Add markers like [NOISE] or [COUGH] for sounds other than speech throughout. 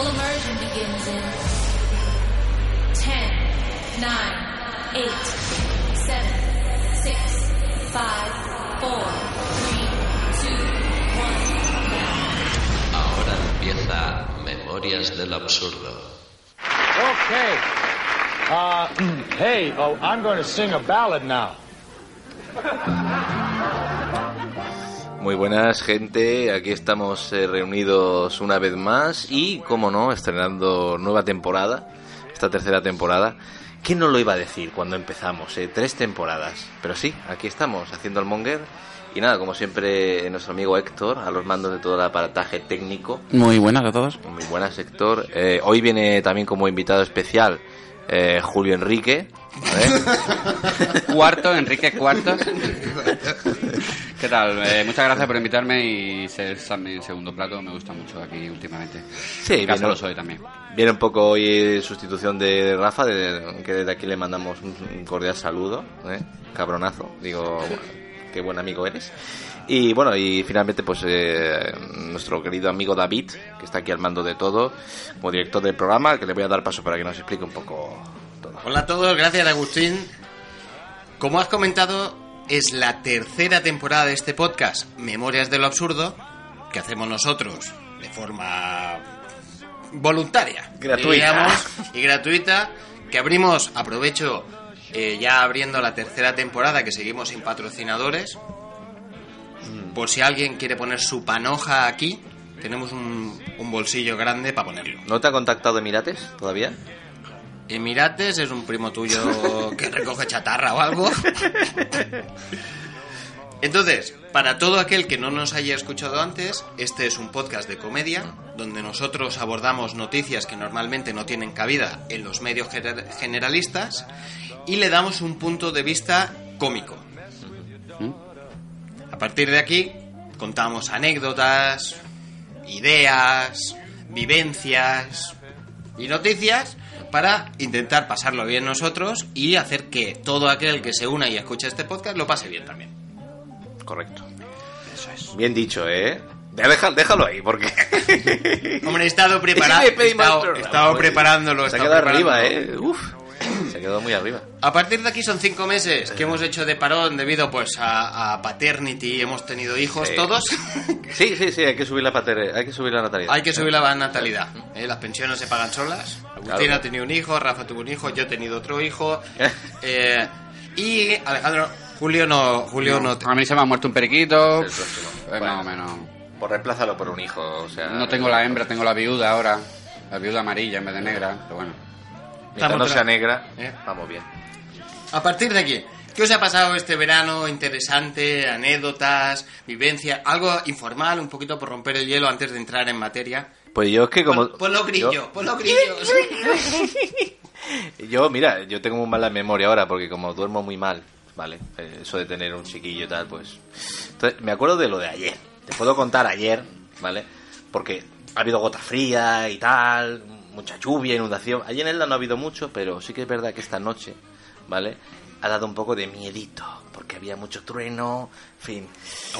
Full immersion begins in 10, 9, 8, 7, 6, 5, 4, 3, 2, 1. Ahora empieza Memorias del Absurdo. Okay. Uh, [CLEARS THROAT] hey, oh, I'm going to sing a ballad now. Muy buenas, gente. Aquí estamos eh, reunidos una vez más y, como no, estrenando nueva temporada, esta tercera temporada. ¿Quién no lo iba a decir cuando empezamos? eh? Tres temporadas. Pero sí, aquí estamos, haciendo el monger. Y nada, como siempre, nuestro amigo Héctor, a los mandos de todo el aparataje técnico. Muy buenas a todos. Muy buenas, Héctor. Eh, hoy viene también como invitado especial eh, Julio Enrique. ¿eh? [LAUGHS] Cuarto, Enrique Cuartos. [LAUGHS] ¿Qué tal? Eh, muchas gracias por invitarme y ser mi segundo plato. Me gusta mucho aquí últimamente. Sí, En casa viene- lo soy también. Viene un poco hoy en sustitución de Rafa, de- que desde aquí le mandamos un, un cordial saludo, ¿eh? cabronazo, digo, qué buen amigo eres. Y bueno, y finalmente pues eh, nuestro querido amigo David, que está aquí al mando de todo, como director del programa, que le voy a dar paso para que nos explique un poco todo. Hola a todos, gracias Agustín. Como has comentado, es la tercera temporada de este podcast, Memorias de lo Absurdo, que hacemos nosotros de forma voluntaria. Gratuita. y gratuita, que abrimos, aprovecho eh, ya abriendo la tercera temporada, que seguimos sin patrocinadores. Por si alguien quiere poner su panoja aquí, tenemos un, un bolsillo grande para ponerlo. ¿No te ha contactado Emirates todavía? Emirates es un primo tuyo [LAUGHS] que recoge chatarra o algo. Entonces, para todo aquel que no nos haya escuchado antes, este es un podcast de comedia donde nosotros abordamos noticias que normalmente no tienen cabida en los medios gener- generalistas y le damos un punto de vista cómico. A partir de aquí, contamos anécdotas, ideas, vivencias y noticias para intentar pasarlo bien nosotros y hacer que todo aquel que se una y escuche este podcast lo pase bien también. Correcto. Eso es. Bien dicho, ¿eh? Ya deja- déjalo ahí, porque... [LAUGHS] Hombre, he estado [LAUGHS] preparando, he estado, he estado preparándolo. Se ha quedado arriba. ¿eh? Uf. Se quedado muy arriba. A partir de aquí son cinco meses que hemos hecho de parón debido pues a, a paternity, hemos tenido hijos Sí. todos. [LAUGHS] Sí, sí, sí, hay que subir la pater... hay que subir la natalidad. Hay que subir la natalidad. ¿eh? Las pensiones se pagan solas. Agustín Claro. ha tenido un hijo, Rafa tuvo un hijo, yo he tenido otro hijo. [LAUGHS] eh, y Alejandro, Julio no, Julio no. A mí se me ha muerto un periquito. El Bueno. Más o menos. Pues reemplázalo por un hijo, o sea... No tengo la hembra, tengo la viuda ahora. La viuda amarilla en vez de negra. Pero bueno. Mientras no sea negra, ¿Eh? vamos bien. A partir de aquí, ¿qué os ha pasado este verano interesante? Anécdotas, vivencia, algo informal, un poquito por romper el hielo antes de entrar en materia. Pues yo es que como... Pon, ponlo grillo, yo- ponlo grillos. [LAUGHS] Yo, mira, yo tengo muy mala memoria ahora porque como duermo muy mal, ¿vale? Eh, Eso de tener un chiquillo y tal, pues... Entonces, me acuerdo de lo de ayer. Te puedo contar ayer, ¿vale? Porque ha habido gota fría y tal, mucha lluvia, inundación. Ayer en Elda no ha habido mucho, pero sí que es verdad que esta noche, ¿vale? Ha dado un poco de miedito, porque había mucho trueno, en fin.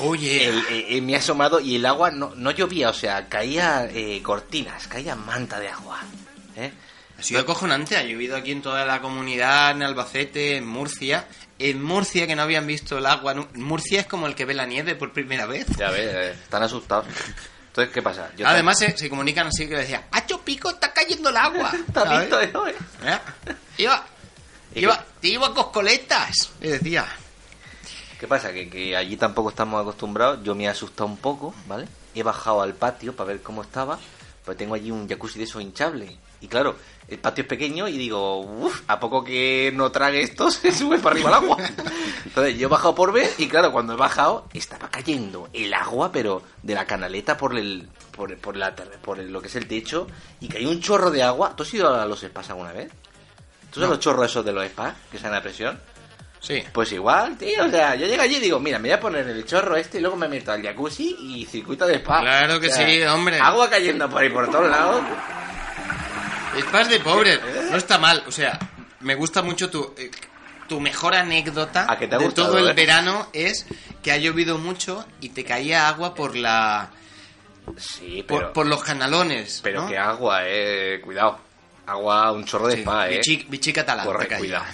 Oye, eh, eh, me ha asomado y el agua no, no llovía, o sea, caía eh, cortinas, caía manta de agua. ¿eh? ha sido acojonante. Ha llovido aquí en toda la comunidad, en Albacete, en Murcia. En Murcia, que no habían visto el agua. Murcia es como el que ve la nieve por primera vez. Ya ves, eh, están asustados. Entonces, ¿qué pasa? Yo Además, se, se comunican así que decía, ¡Hacho pico, está cayendo el agua! [LAUGHS] ¿Te has ¿Sabes? visto eso, eh? ¿Eh? Iba, ¿Y iba, te iba con coletas, me decía. ¿Qué pasa? Que, que allí tampoco estamos acostumbrados. Yo me he asustado un poco, ¿vale? He bajado al patio para ver cómo estaba, pues tengo allí un jacuzzi de eso hinchable. Y claro, el patio es pequeño y digo, uff, a poco que no trague esto, [LAUGHS] se sube para arriba el agua. Entonces yo he bajado por ver y claro, cuando he bajado estaba cayendo el agua, pero de la canaleta por el por, por la por el- lo que es el techo y caía un chorro de agua. ¿Tú has ido a los spas alguna vez? ¿Tú sabes los chorros esos de los spas que salen a presión? Sí. Pues igual, tío, o sea, yo llego allí y digo, mira, me voy a poner el chorro este y luego me meto al jacuzzi y circuito de spa. Claro que O sea, sí, hombre. Agua cayendo por ahí por todos lados. Spas de pobres. No está mal. O sea, me gusta mucho tu, eh, tu mejor anécdota ¿A que te ha de gustado, todo el eh? verano es que ha llovido mucho y te caía agua por la Sí, por, pero, por los canalones. pero ¿no? que agua, eh, cuidado. Agua, un chorro de Sí, spa, eh. bichi, bichi catalán. Corre, cuidado.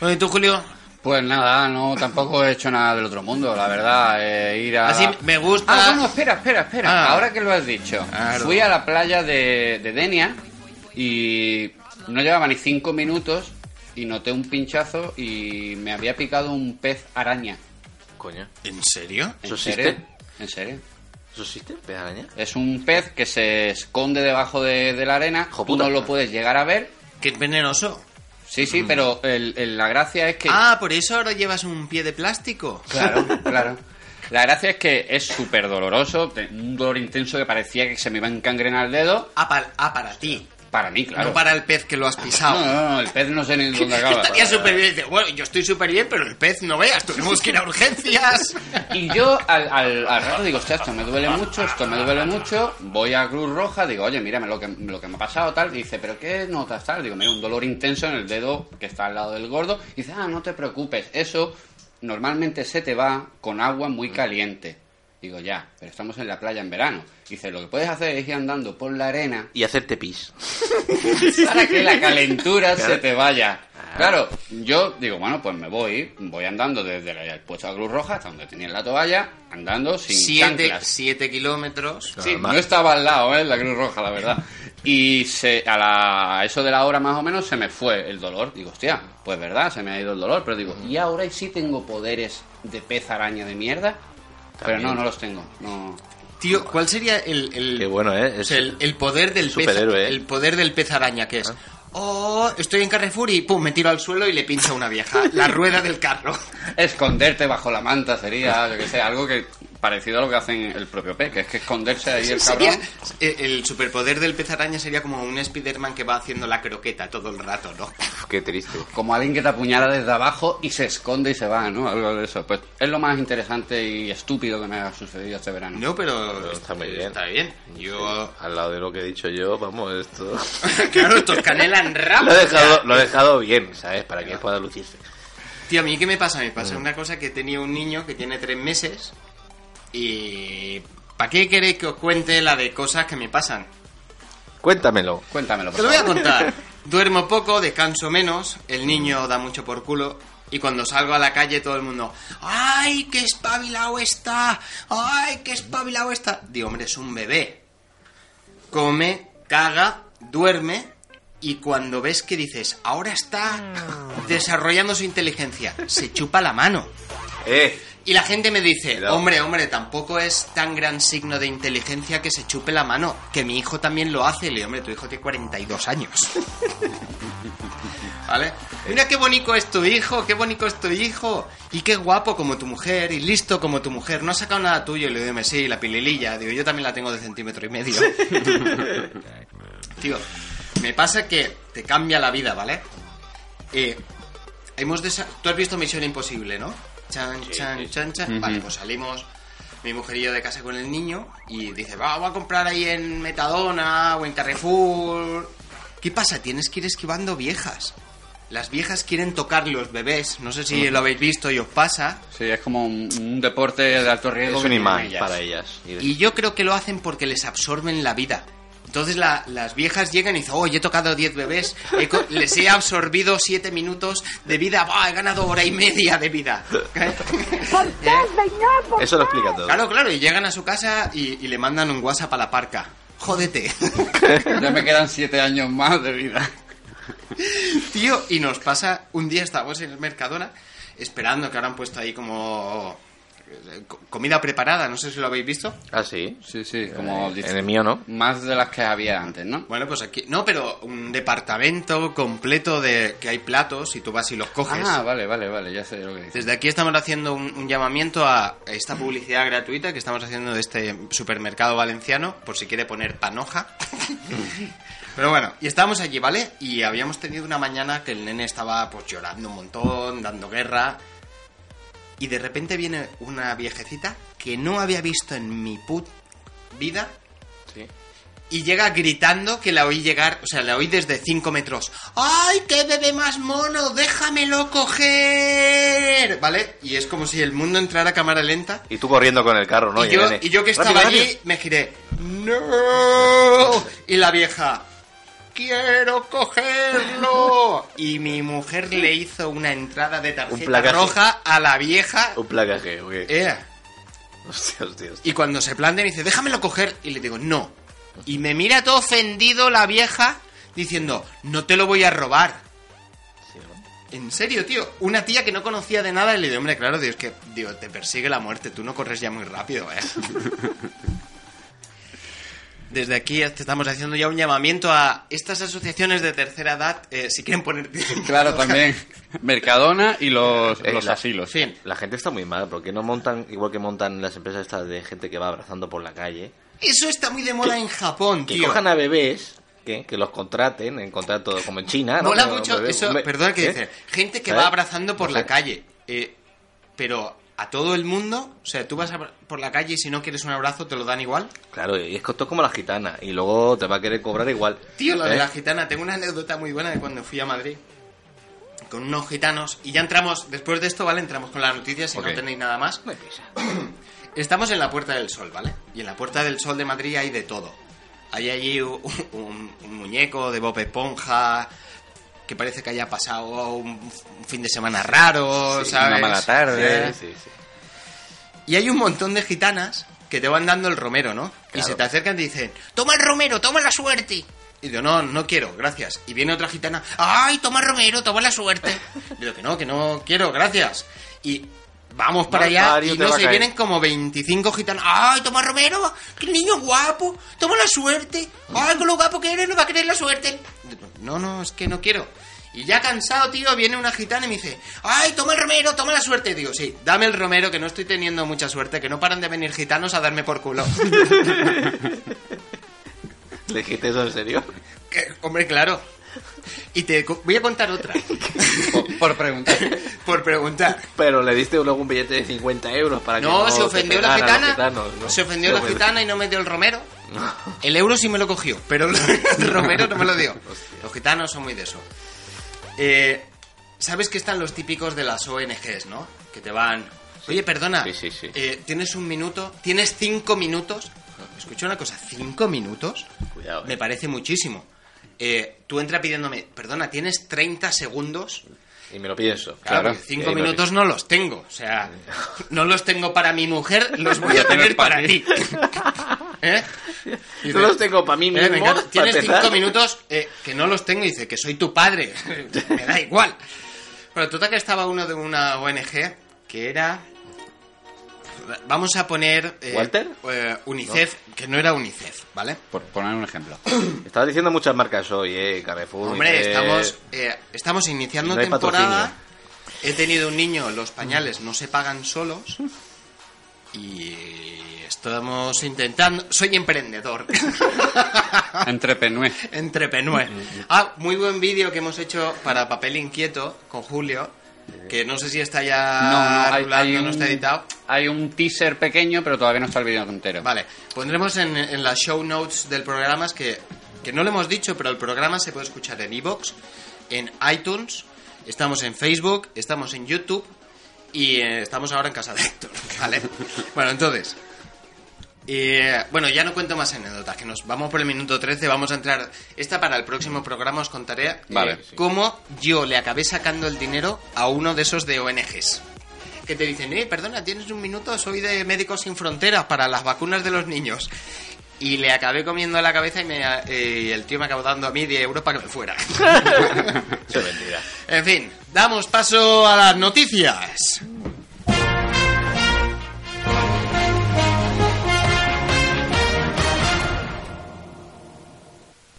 Bueno, ¿y tú, Julio? Pues nada, no, tampoco he hecho nada del otro mundo, la verdad. eh, ir a... Así me gusta. Ah, bueno, espera, espera, espera. Ah. Ahora que lo has dicho. Claro. Fui a la playa de, de Denia y no llevaba ni cinco minutos y noté un pinchazo y me había picado un pez araña. Coño. ¿En serio? ¿En ¿Eso serio? existe? ¿En serio? ¿Eso existe? ¿Pez araña? Es un pez que se esconde debajo de, de la arena. Hijo Tú no lo puedes llegar a ver. Es venenoso. Sí, sí, pero el- el- la gracia es que... Ah, por eso ahora llevas un pie de plástico. Claro, [LAUGHS] claro. La gracia es que es súper doloroso, un dolor intenso que parecía que se me iba a encangrenar el dedo. Ah, para, ah, para ti. Para mí, claro. No para el pez que lo has [LAUGHS] pisado. No, no, no, el pez no sé ni dónde acaba. Estaría súper bien. Bueno, yo estoy súper bien, pero el pez no veas, tenemos que ir a urgencias. [LAUGHS] Y yo al, al, al rato digo, hostia, esto me duele mucho, esto me duele mucho. Voy a Cruz Roja, digo, oye, mírame lo que, lo que me ha pasado, tal. Dice, ¿pero qué notas, tal? Digo, mira, un dolor intenso en el dedo que está al lado del gordo. Dice, ah, no te preocupes, eso normalmente se te va con agua muy caliente. Digo, ya, pero estamos en la playa en verano. Dice, lo que puedes hacer es ir andando por la arena Y hacerte pis. [LAUGHS] para que la calentura se te vaya. Claro, yo digo, bueno, pues me voy, voy andando desde la- el puesto de Cruz Roja hasta donde tenía la toalla, andando sin Siete, chanclas. siete kilómetros. Sí, no estaba al lado, ¿eh? La Cruz Roja, la verdad. Y se, a, la, a eso de la hora más o menos se me fue el dolor. Digo, hostia, pues verdad, se me ha ido el dolor. Pero digo, ¿y ahora y sí tengo poderes de pez araña de mierda? Pero no, no los tengo. No. Tío, ¿cuál sería el, el, Qué bueno, ¿eh? Es el, el poder del pez, superhéroe, ¿eh? Ah. el poder del pez araña que es? Oh, estoy en Carrefour y pum, me tiro al suelo y le pincha a una vieja. La [LAUGHS] rueda del carro. Esconderte bajo la manta sería, yo que sé, algo que parecido a lo que hacen el propio pez, que es que esconderse ahí el cabrón. eh, el superpoder del pez araña sería como un Spiderman que va haciendo la croqueta todo el rato, ¿no? Qué triste. como alguien que te apuñala desde abajo y se esconde y se va, ¿no? Algo de eso. Pues es lo más interesante y estúpido que me ha sucedido este verano. No, pero, Pero está muy bien. Está bien. Yo, Al lado de lo que he dicho yo, vamos, esto... [LAUGHS] claro, esto es canela en ramo. lo, he dejado, lo he dejado bien, ¿sabes? Para que pueda lucirse. Tío, a mí qué me pasa? Me Mm. pasa una cosa que tenía un niño que tiene tres meses y... ¿Para qué queréis que os cuente la de cosas que me pasan? Cuéntamelo. Cuéntamelo, Te lo voy a contar. [LAUGHS] Duermo poco, descanso menos, el niño da mucho por culo y cuando salgo a la calle todo el mundo, ¡ay, qué espabilado está! ¡Ay, qué espabilado está! Digo, hombre, es un bebé. Come, caga, duerme y cuando ves que dices, ahora está desarrollando su inteligencia, se chupa la mano. Eh, Y la gente me dice, hombre, hombre, tampoco es tan gran signo de inteligencia que se chupe la mano, que mi hijo también lo hace. Y le digo, hombre, tu hijo tiene 42 años. [LAUGHS] ¿Vale? Mira qué bonito es tu hijo, qué bonito es tu hijo. Y qué guapo como tu mujer, y listo como tu mujer. No ha sacado nada tuyo. Y le digo, sí, la pilililla. Digo, yo también la tengo de centímetro y medio. [LAUGHS] Tío, me pasa que te cambia la vida, ¿vale? Eh, hemos Tú has visto Misión Imposible, ¿no? Chan, chan, chan, chan. Vale, pues salimos mi mujer y yo de casa con el niño y dice, "Va, vamos a comprar ahí en Metadona o en Carrefour. ¿Qué pasa? Tienes que ir esquivando viejas. Las viejas quieren tocar los bebés. No sé si lo habéis visto y os pasa. Sí, es como un, un deporte de alto riesgo. es un imán ellas. para ellas. Y yo creo que lo hacen porque les absorben la vida. Entonces la- las viejas llegan y dicen, oh, yo he tocado 10 bebés, he [LAUGHS] les he absorbido 7 minutos de vida, ¡Buah, he ganado hora y media de vida. [LAUGHS] ¿Eh? Eso lo explica todo. Claro, claro, y llegan a su casa y, y le mandan un WhatsApp a la parca. Jódete. [LAUGHS] Ya me quedan siete años más de vida. Tío, y nos pasa, un día estábamos en el Mercadona esperando que ahora han puesto ahí como co- comida preparada, no sé si lo habéis visto. Ah, sí. Sí, sí, como En el mío no. Más de las que había antes, ¿no? Bueno, pues aquí, no, pero un departamento completo de que hay platos y tú vas y los coges. Ah, vale, vale, vale, ya sé lo que dices. Desde aquí estamos haciendo un, un llamamiento a esta publicidad gratuita que estamos haciendo de este supermercado valenciano, por si quiere poner panoja. [LAUGHS] Pero bueno, y estábamos allí, ¿vale? Y habíamos tenido una mañana que el nene estaba pues llorando un montón, dando guerra. Y de repente viene una viejecita que no había visto en mi put vida. Sí. Y llega gritando que la oí llegar, o sea, la oí desde 5 metros. ¡Ay, qué bebé más mono! ¡Déjamelo coger! ¿Vale? Y es como si el mundo entrara a cámara lenta. Y tú corriendo con el carro, ¿no? y, yo, nene, y yo que "Rápido, estaba allí, rápido". me giré. ¡No! Y la vieja. ¡Quiero cogerlo! [LAUGHS] Y mi mujer le hizo una entrada de tarjeta roja a la vieja. Un placaje, ok. Eh, Hostia, hostia, hostia. y cuando se plantea me dice, déjamelo coger. Y le digo, no. Y me mira todo ofendido la vieja diciendo, no te lo voy a robar. Sí, ¿no? En serio, tío. Una tía que no conocía de nada y le digo, hombre, claro, Dios, que digo, te persigue la muerte. Tú no corres ya muy rápido, ¿eh? [LAUGHS] Desde aquí te estamos haciendo ya un llamamiento a estas asociaciones de tercera edad, eh, si quieren poner... [LAUGHS] Claro, también. Mercadona y los, Eh, los la- asilos. Sí. La gente está muy mal, porque no montan, igual que montan las empresas estas de gente que va abrazando por la calle, Eso está muy de moda en Japón, que tío. cojan a bebés, que, que los contraten en contrato como en China, ¿no? Mola Como mucho bebé- eso, perdona que ¿eh? dice, gente que ¿Sabes? va abrazando por No la calle, eh, pero a todo el mundo, o sea, tú vas a- por la calle y si no quieres un abrazo te lo dan igual. Claro, y es que esto es como la gitana, y luego te va a querer cobrar igual. Tío, lo de ¿eh? la gitana, tengo una anécdota muy buena de cuando fui a Madrid con unos gitanos y ya entramos, después de esto, ¿vale? Entramos con la noticia si no tenéis nada más. No. [CLEARS THROAT] Estamos en la Puerta del Sol, ¿vale? Y en la Puerta del Sol de Madrid hay de todo. Hay allí un, un- un muñeco de Bob Esponja que parece que haya pasado un, fin de semana raro, Sí, ¿sabes? una mala tarde. Sí, sí. Y hay un montón de gitanas que te van dando el romero, ¿no? Y se te acercan y dicen, toma el romero, toma la suerte. Y digo, no, no quiero, gracias. Y viene otra gitana, ay, toma el romero, toma la suerte. Y digo, que no, que no quiero, gracias. Y vamos para allá y no sé, vienen como 25 gitanos, ay, toma romero, qué niño guapo, toma la suerte. Ay, con lo guapo que eres, no va a querer la suerte. No, no, es que no quiero. Y ya cansado, tío, viene una gitana y me dice, ay, toma el romero, toma la suerte. Digo, sí, dame el romero, que no estoy teniendo mucha suerte, que no paran de venir gitanos a darme por culo. [LAUGHS] ¿Le dijiste eso en serio? Que, hombre, claro. Y te voy a contar otra, Por, por preguntar. [LAUGHS] por preguntar. Pero le diste luego un billete de 50 euros para que No, no se ofendió la gitana. gitanos, ¿no? Se ofendió Se la ofendió. gitana y no me dio el romero. El euro sí me lo cogió, pero el [LAUGHS] romero no me lo dio. Los gitanos son muy de eso. Eh, ¿Sabes que están los típicos de las ONGs, no? Que te van... Oye, perdona, Sí, sí, sí. eh, ¿tienes un minuto? ¿Tienes cinco minutos? Escucha una cosa, ¿cinco minutos? Cuidado, Me eh. parece muchísimo. Tú entra pidiéndome, perdona, ¿tienes 30 segundos? Y me lo pienso. Claro, Claro. cinco minutos no los tengo. O sea, [LAUGHS] no los tengo para mi mujer, los voy a tener para ti. [LAUGHS] ¿Eh? [LAUGHS] Y No los tengo para mí eh, mismo. para Tienes empezar. cinco minutos eh, que no los tengo y dice que soy tu padre. [LAUGHS] me da igual. Pero total que estaba uno de una ONG que era... Vamos a poner... eh, ¿Walter? eh, UNICEF, que no era UNICEF, ¿vale? Por poner un ejemplo. [CLEARS THROAT] Estabas diciendo muchas marcas hoy, eh. Carrefour. Hombre, eh, estamos, eh, estamos iniciando no temporada. He tenido un niño, los pañales no se pagan solos. Y estamos intentando. Soy emprendedor. [LAUGHS] Entrepenue. Entrepenue. Ah, muy buen vídeo que hemos hecho para Papel Inquieto con Julio. Que no sé si está ya No, no, hay, no está editado. hay un teaser pequeño, pero todavía no está el vídeo entero. Vale, pondremos en, en las show notes del programa es que, que no lo hemos dicho, pero el programa se puede escuchar en iVoox, en iTunes, estamos en Facebook, estamos en YouTube y eh, estamos ahora en casa de Héctor, [LAUGHS] ¿vale? bueno, entonces, eh, bueno, ya no cuento más anécdotas, que nos vamos por el minuto 13, vamos a entrar, esta para el próximo programa os contaré eh, sí. cómo yo le acabé sacando el dinero a uno de esos de ONGs que te dicen, eh, perdona, tienes un minuto, soy de Médicos Sin Fronteras para las vacunas de los niños. Y le acabé comiendo la cabeza y, me, eh, y el tío me acabó dando a mí 10 euros para que me fuera. [LAUGHS] Eso es mentira. en fin, damos paso a las noticias.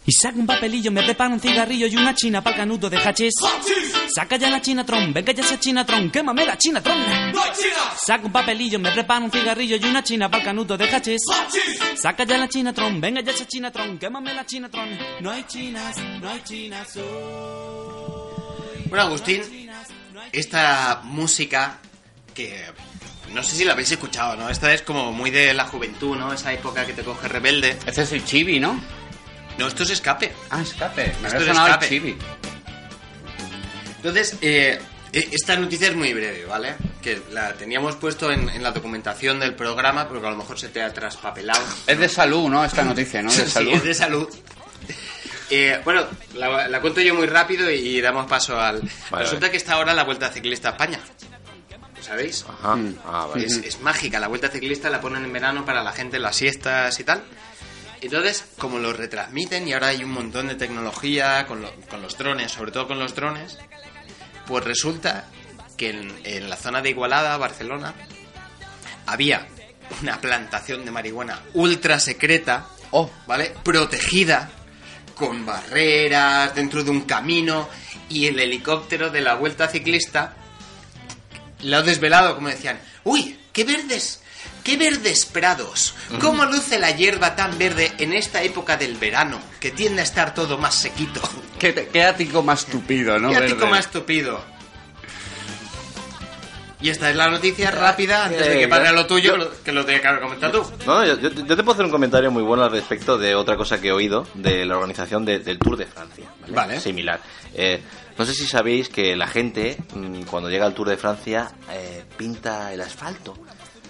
Y saca un papelillo, me prepara un cigarrillo y una china para canudo de hachís. Saca ya la chinatron, venga ya esa chinatron, quémame la chinatron. Saca un papelillo, me prepara un cigarrillo y una china para canudo de hachís. Saca ya la chinatron, venga ya esa chinatron, quémame la chinatron. No hay chinas, no hay chinas. hoy. Bueno, Agustín, esta música que no sé si la habéis escuchado, ¿no? Esta es como muy de la juventud, ¿no? Esa época que te coge rebelde. Ese es el chibi, ¿no? No, esto es escape. Ah, escape. Me Esto es escape. chibi. Entonces, eh, eh, esta noticia es muy breve, ¿vale? Que la teníamos puesto en, en la documentación del programa, porque a lo mejor se te ha traspapelado. Es de salud, ¿no? Esta noticia, ¿no? [LAUGHS] De Sí, salud. es de salud. Eh, bueno, la, la cuento yo muy rápido y, damos paso al... Vale, Resulta vale. que está ahora la Vuelta Ciclista a España. ¿Lo ¿Sabéis? Ajá. Ah, vale. Es, es mágica, la vuelta ciclista la ponen en verano para la gente en las siestas y tal. Entonces, como lo retransmiten y ahora hay un montón de tecnología con, lo- con los drones, sobre todo con los drones, pues resulta que en, en la zona de Igualada, Barcelona, había una plantación de marihuana ultra secreta, Oh. ¿vale? Protegida, con barreras, dentro de un camino, y el helicóptero de la vuelta ciclista lo ha desvelado, como decían, uy, qué verdes, qué verdes prados, cómo luce la hierba tan verde en esta época del verano, que tiende a estar todo más sequito. Qué, qué ático más tupido, ¿no? Qué ático Verde. más tupido. Y esta es la noticia rápida, antes de que pare ya- lo tuyo, que lo tenga que comentar tú. No, yo, te puedo hacer un comentario muy bueno al respecto de otra cosa que he oído de la organización de- del Tour de Francia. Vale. Vale. Similar. Eh, no sé si sabéis que la gente, mm, cuando llega al Tour de Francia, eh, pinta el asfalto.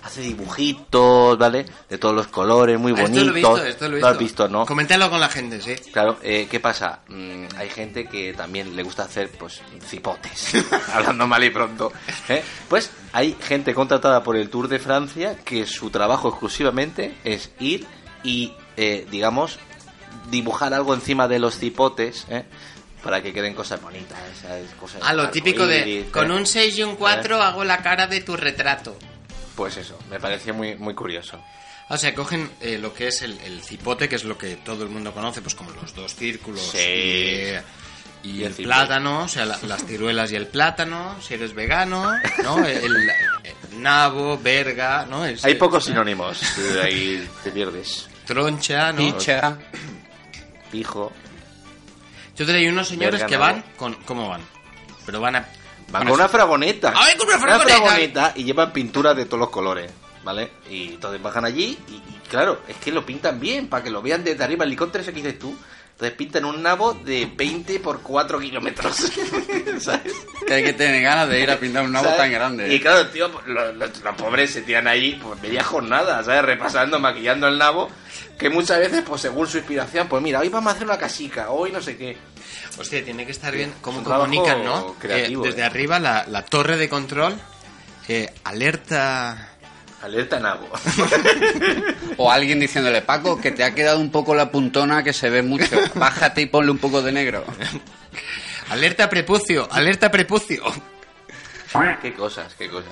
Hace dibujitos, ¿vale? De todos los colores, muy Ah, bonitos. Esto lo he visto, esto lo he visto. has visto, ¿no? Coméntalo con la gente, sí. Claro, eh, ¿qué pasa? Mm, hay gente que también le gusta hacer, pues, cipotes, [LAUGHS] hablando mal y pronto. ¿eh? Pues hay gente contratada por el Tour de Francia que su trabajo exclusivamente es ir y, eh, digamos, dibujar algo encima de los cipotes, ¿eh? Para que queden cosas bonitas. Cosas A Ah, lo típico de, ¿eh? con un 6 y un 4 hago la cara de tu retrato. Pues eso, me pareció muy, muy curioso. O sea, cogen eh, lo que es el, el cipote, que es lo que todo el mundo conoce, pues como los dos círculos Sí. y, y Y el plátano, o sea, la- las ciruelas y el plátano, si eres vegano, ¿no? El, el nabo, verga, ¿no? El- Hay pocos sinónimos, eh, ahí te pierdes. Troncha, ¿no? Picha. Pijo. Yo te hay unos señores Verga, que van con... ¿Cómo van? Pero van a... Van con una fragoneta. ¡Ay, con una fragoneta! y llevan pintura de todos los colores, ¿vale? Y entonces bajan allí y, y claro, es que lo pintan bien, para que lo vean desde arriba. El helicóptero ese que dices tú. Entonces pintan un nabo de 20 por 4 kilómetros. [LAUGHS] ¿Sabes? Que hay que tener ganas de ir a pintar un nabo ¿Sabes? tan grande. Y claro, tío, los, los- los pobres se tiran ahí pues media jornada, ¿sabes? Repasando, maquillando el nabo. Que muchas veces, pues según su inspiración, pues mira, hoy vamos a hacer una casica, hoy no sé qué. Hostia, tiene que estar bien cómo comunican, ¿no? creativo, Eh, desde eh. arriba la, la torre de control, eh, alerta... Alerta nabo. [LAUGHS] O alguien diciéndole, Paco, que te ha quedado un poco la puntona que se ve mucho. Bájate y ponle un poco de negro. [LAUGHS] Alerta prepucio, alerta prepucio. qué cosas, qué cosas.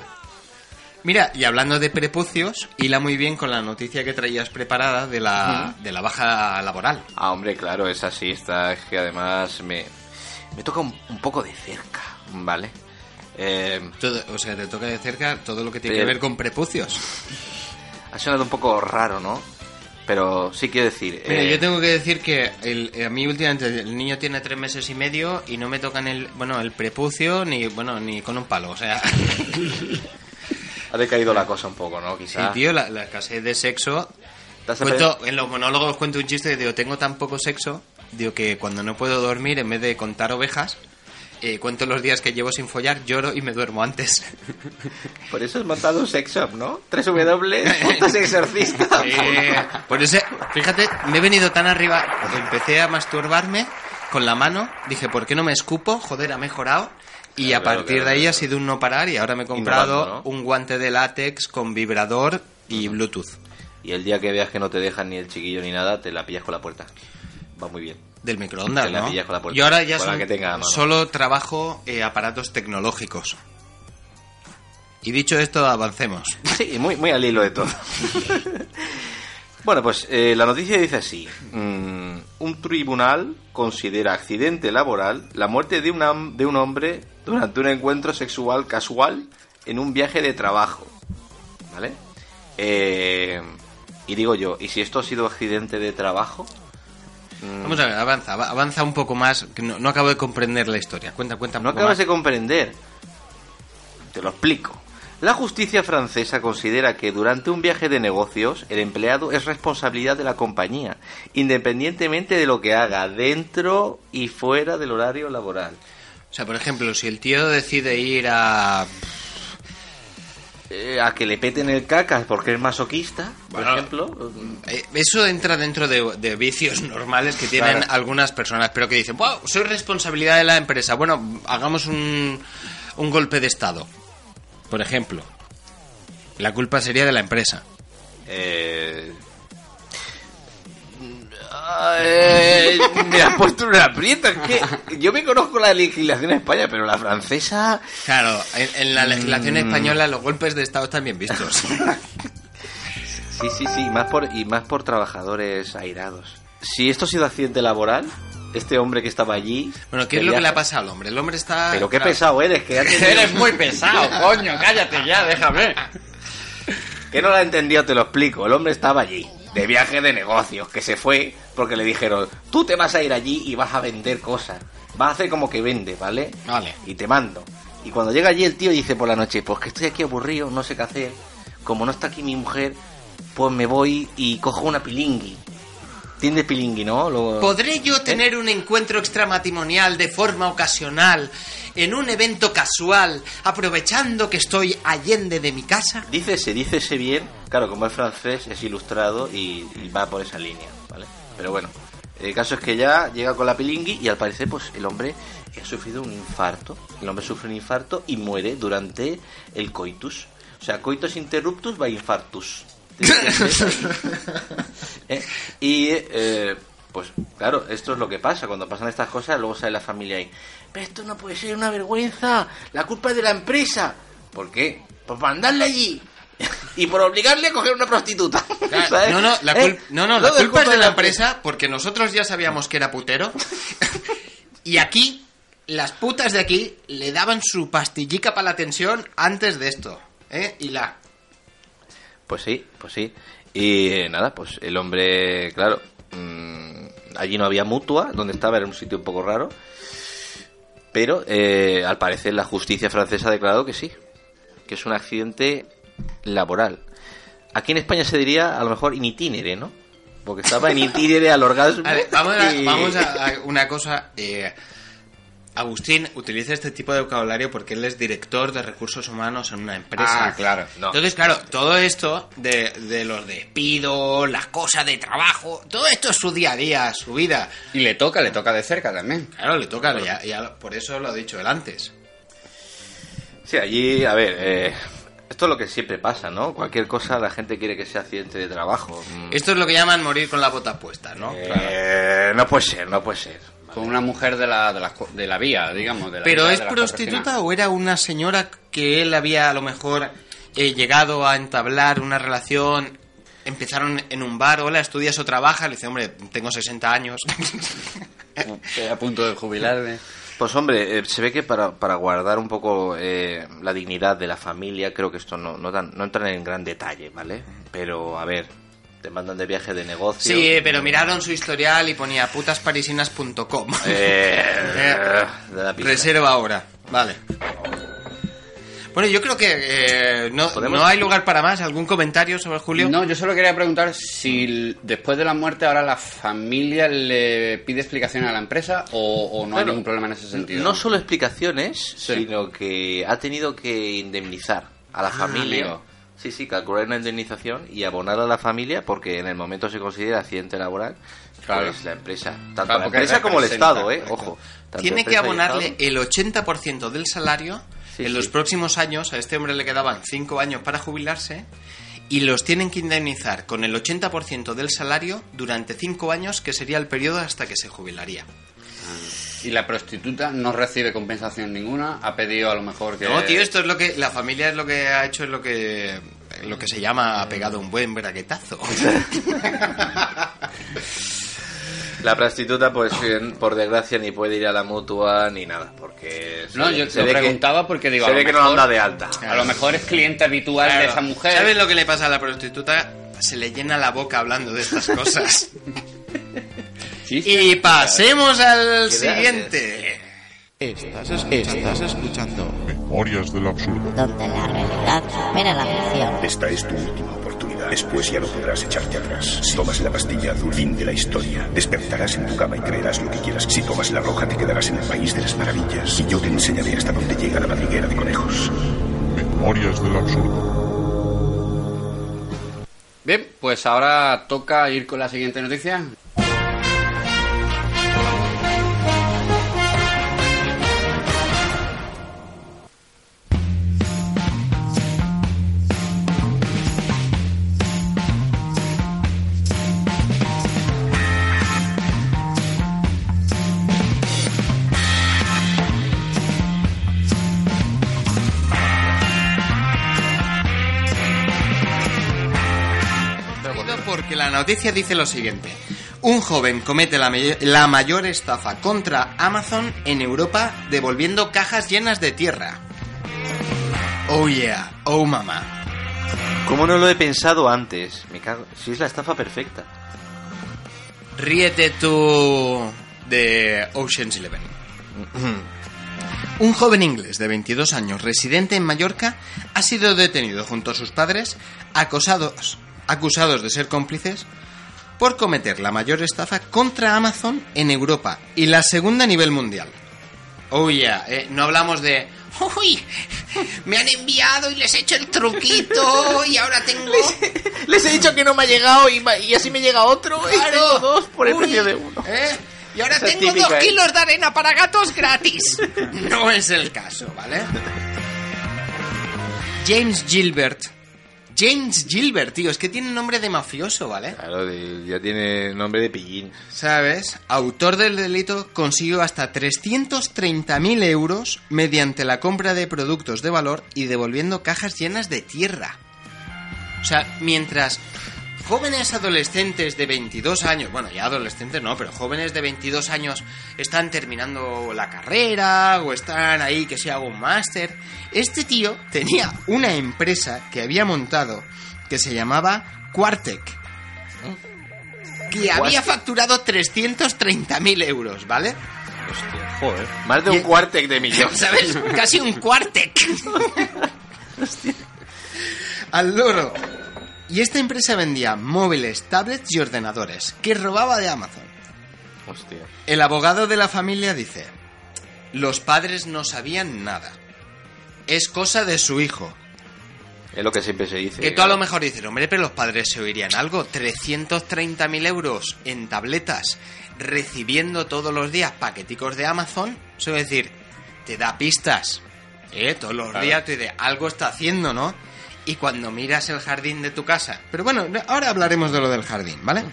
Mira, y hablando de prepucios, hila muy bien con la noticia que traías preparada de la, de la baja laboral. Ah, hombre, claro, es así, está, es que además me, me toca un, un poco de cerca, ¿vale? Eh, Todo- o sea, te toca de cerca todo lo que tiene Pero- que ver con prepucios. ha sonado un poco raro, ¿no? Pero sí quiero decir... Mira, eh, yo tengo que decir que el, eh, a mí últimamente el niño tiene tres meses y medio y no me tocan el, bueno, el prepucio ni, bueno, ni con un palo. O sea, [LAUGHS] Ha decaído la cosa un poco, ¿no? sí, Quizá. tío, la, la escasez de sexo. ¿Te has Cuento, en los monólogos cuento un chiste que digo, tengo tan poco sexo, digo que cuando no puedo dormir, en vez de contar ovejas, eh, cuento los días que llevo sin follar, lloro y me duermo antes. [LAUGHS] Por eso has montado un sex shop, ¿no? Tres W, [LAUGHS] puntos exorcista. [LAUGHS] Eh, por eso, fíjate, me he venido tan arriba, empecé a masturbarme con la mano, dije, ¿por qué no me escupo? Joder, ha mejorado. Y Claro, a partir claro, de ahí ha sido un no parar y ahora me he comprado Innovando, ¿no? un guante de látex con vibrador y Bluetooth. Y el día que veas que no te dejan ni el chiquillo ni nada, te la pillas con la puerta. Va muy bien. Del microondas, Te la ¿no? pillas con la puerta. Yo ahora ya Con la son- que tenga a mano. solo trabajo eh, aparatos tecnológicos. Y dicho esto, avancemos. [LAUGHS] Sí, muy, muy al hilo de todo. [LAUGHS] Bueno, pues eh, la noticia dice así. Mm, un tribunal considera accidente laboral la muerte de, una, de un hombre durante un encuentro sexual casual en un viaje de trabajo. ¿Vale? Eh, y digo yo, ¿y si esto ha sido accidente de trabajo? Mm, Vamos a ver, avanza, ava- avanza un poco más, que no, no acabo de comprender la historia. Cuenta, cuenta un No poco acabas más. de comprender. Te lo explico. La justicia francesa considera que durante un viaje de negocios el empleado es responsabilidad de la compañía, independientemente de lo que haga dentro y fuera del horario laboral. O sea, por ejemplo, si el tío decide ir a... Eh, a que le peten el cacas porque es masoquista, por Bueno. ejemplo. eh, Eso entra dentro de, de vicios normales que tienen Claro. algunas personas, pero que dicen, wow, soy responsabilidad de la empresa. Bueno, hagamos un, un golpe de Estado, por ejemplo. La culpa sería de la empresa. Eh... eh, me has puesto una aprieta. Es que yo me conozco la legislación en España, pero la francesa. Claro, en, en la legislación Mm. española los golpes de Estado están bien vistos. [LAUGHS] Sí, sí, sí, más por, y más por trabajadores airados. Si esto ha sido accidente laboral, este hombre que estaba allí. Bueno, ¿qué es lo que le ha pasado al hombre? El hombre está... Pero qué claro, pesado eres, que, ha entendido- [LAUGHS] Eres muy pesado, [LAUGHS] coño, cállate ya, déjame. que no lo ha entendido, te lo explico. El hombre estaba allí, de viaje de negocios, que se fue porque le dijeron, tú te vas a ir allí y vas a vender cosas. Vas a hacer como que vende, ¿vale? Vale. Y te mando. Y cuando llega allí el tío dice por la noche, pues que estoy aquí aburrido, no sé qué hacer. Como no está aquí mi mujer, pues me voy y cojo una pilingui. ¿Entiendes pilingui, no? Lo- ¿Podré yo tener un encuentro extramatrimonial de forma ocasional en un evento casual, aprovechando que estoy allende de mi casa? Dícese, dícese bien. Claro, como es francés, es ilustrado y, y va por esa línea, ¿vale? Pero bueno, el caso es que ya llega con la pilingui y al parecer, pues el hombre ha sufrido un infarto. El hombre sufre un infarto y muere durante el coitus. O sea, coitus interruptus va infartus. [LAUGHS] ¿Eh? Y, eh, pues claro, esto es lo que pasa. Cuando pasan estas cosas, luego sale la familia ahí. Pero esto no puede ser una vergüenza. La culpa es de la empresa. ¿Por qué? Por mandarle allí. y por obligarle a coger una prostituta. [LAUGHS] [LAUGHS] No, no, la, ¿Eh? cul- no, no, la culpa es de la empresa porque nosotros ya sabíamos que era putero. y aquí, las putas de aquí le daban su pastillica para la tensión antes de esto. ¿eh? Y la... Pues sí, pues sí. Y eh, nada, pues el hombre, claro, mm, allí no había mutua, donde estaba era un sitio un poco raro. Pero eh, al parecer la justicia francesa ha declarado que sí, que es un accidente laboral. Aquí en España se diría a lo mejor in itinere, ¿no? Porque estaba en [LAUGHS] itinere al orgasmo. A ver, vamos a, y- vamos a- a una cosa. eh, Agustín utiliza este tipo de vocabulario porque él es director de recursos humanos en una empresa. Ah, claro. No. Entonces, claro, todo esto de, de los despidos, las cosas de trabajo, todo esto es su día a día, su vida. Y le toca, le toca de cerca también. Claro, le toca, ya, ya- por eso lo ha dicho él antes. Sí, allí, a ver, eh, esto es lo que siempre pasa, ¿no? Cualquier cosa la gente quiere que sea accidente de trabajo. Mm. Esto es lo que llaman morir con la bota puesta, ¿no? Eh, no puede ser, no puede ser. Con una mujer de la, de la, de la vía, digamos. De la ¿Pero vía es de prostituta o era una señora que él había a lo mejor eh, llegado a entablar una relación? Empezaron en un bar, hola, estudias o trabajas. Le dice, hombre, tengo 60 años. [LAUGHS] Estoy a punto de jubilarme. Pues hombre, eh, se ve que para, para guardar un poco eh, la dignidad de la familia, creo que esto no, no, dan- no entra en gran detalle, ¿vale? Pero a ver, te mandan de viaje de negocio. Sí, eh, pero miraron su historial y ponía putasparisinas.com. Eh, [LAUGHS] pista. Reserva ahora. Vale. Bueno, yo creo que eh, no, no hay lugar para más. ¿Algún comentario sobre Julio? No, yo solo quería preguntar si después de la muerte ahora la familia le pide explicaciones a la empresa o, o no hay ningún problema en ese sentido. No solo explicaciones, Sí. sino que ha tenido que indemnizar a la familia. amigo. Sí, sí, calcular una indemnización y abonar a la familia porque en el momento se considera accidente laboral. Claro. Pues la empresa, tanto Claro, la empresa como el Estado, ¿eh? Ojo. Tiene que abonarle el 80% del salario. Sí, en sí. los próximos años, a este hombre le quedaban 5 años para jubilarse. Y los tienen que indemnizar con el 80% del salario durante 5 años, que sería el periodo hasta que se jubilaría. Y la prostituta no recibe compensación ninguna, ha pedido a lo mejor que... No, tío, esto es lo que. La familia es lo que ha hecho, es lo que. lo que se llama ha pegado un buen braguetazo. [LAUGHS] La prostituta, pues eh, por desgracia, ni puede ir a la mutua ni nada, porque se, No, yo se lo ve que- preguntaba porque digo, se a lo ve que no mejor- anda de alta. A lo mejor es cliente habitual de esa mujer. ¿Sabes lo que le pasa a la prostituta? Se le llena la boca hablando de estas cosas. [LAUGHS] Y pasemos al siguiente. Estás, es- estás escuchando Memorias del absurdo. donde la realidad supera la ficción. Esta es tu última oportunidad. Después ya no podrás echarte atrás. Si tomas la pastilla azul, fin de la historia. Despertarás en tu cama y creerás lo que quieras. Si tomas la roja, te quedarás en el país de las maravillas. Y yo te enseñaré hasta dónde llega la madriguera de conejos. Memorias del absurdo. Bien, pues ahora toca ir con la siguiente noticia. Noticia dice lo siguiente. Un joven comete la, la mayor estafa contra Amazon en Europa devolviendo cajas llenas de tierra. Oh yeah, oh mamá. ¿Cómo no lo he pensado antes? Me cago. Si es la estafa perfecta. Ríete tú de Ocean's Eleven. Un joven inglés de 22 años residente en Mallorca ha sido detenido junto a sus padres acosados, acusados de ser cómplices por cometer la mayor estafa contra Amazon en Europa y la segunda a nivel mundial. Oh yeah, eh, no hablamos de Uy, me han enviado y les he hecho el truquito y ahora tengo... Les he dicho que no me ha llegado y, así me llega otro Claro. por el Uy, precio de uno. ¿eh? Y ahora Esa tengo típica, dos ¿eh? kilos de arena para gatos gratis. No es el caso, ¿vale? [LAUGHS] James Gilbert. James Gilbert, tío, es que tiene nombre de mafioso, ¿vale? Claro, de- ya tiene nombre de pillín. ¿Sabes? Autor del delito consiguió hasta 330.000 euros mediante la compra de productos de valor y devolviendo cajas llenas de tierra. O sea, mientras jóvenes adolescentes de 22 años, bueno, ya adolescentes no, pero jóvenes de 22 años están terminando la carrera o están ahí que se haga un máster, este tío tenía una empresa que había montado que se llamaba Quartec que había facturado 330.000 euros, ¿vale? Hostia, joder. Más de un cuartec de millón. [LAUGHS] ¿Sabes? Casi un Quartec. [LAUGHS] Al loro. Y esta empresa vendía móviles, tablets y ordenadores, que robaba de Amazon. Hostia. El abogado de la familia dice, los padres no sabían nada. Es cosa de su hijo. Es lo que siempre se dice. Que tú a lo mejor dices, hombre, pero los padres se oirían algo. 330.000 euros en tabletas, recibiendo todos los días paqueticos de Amazon. Eso es decir, te da pistas. ¿Eh? Todos los Claro. días tú dices, algo está haciendo, ¿no? Y cuando miras el jardín de tu casa. Pero bueno, ahora hablaremos de lo del jardín, ¿vale?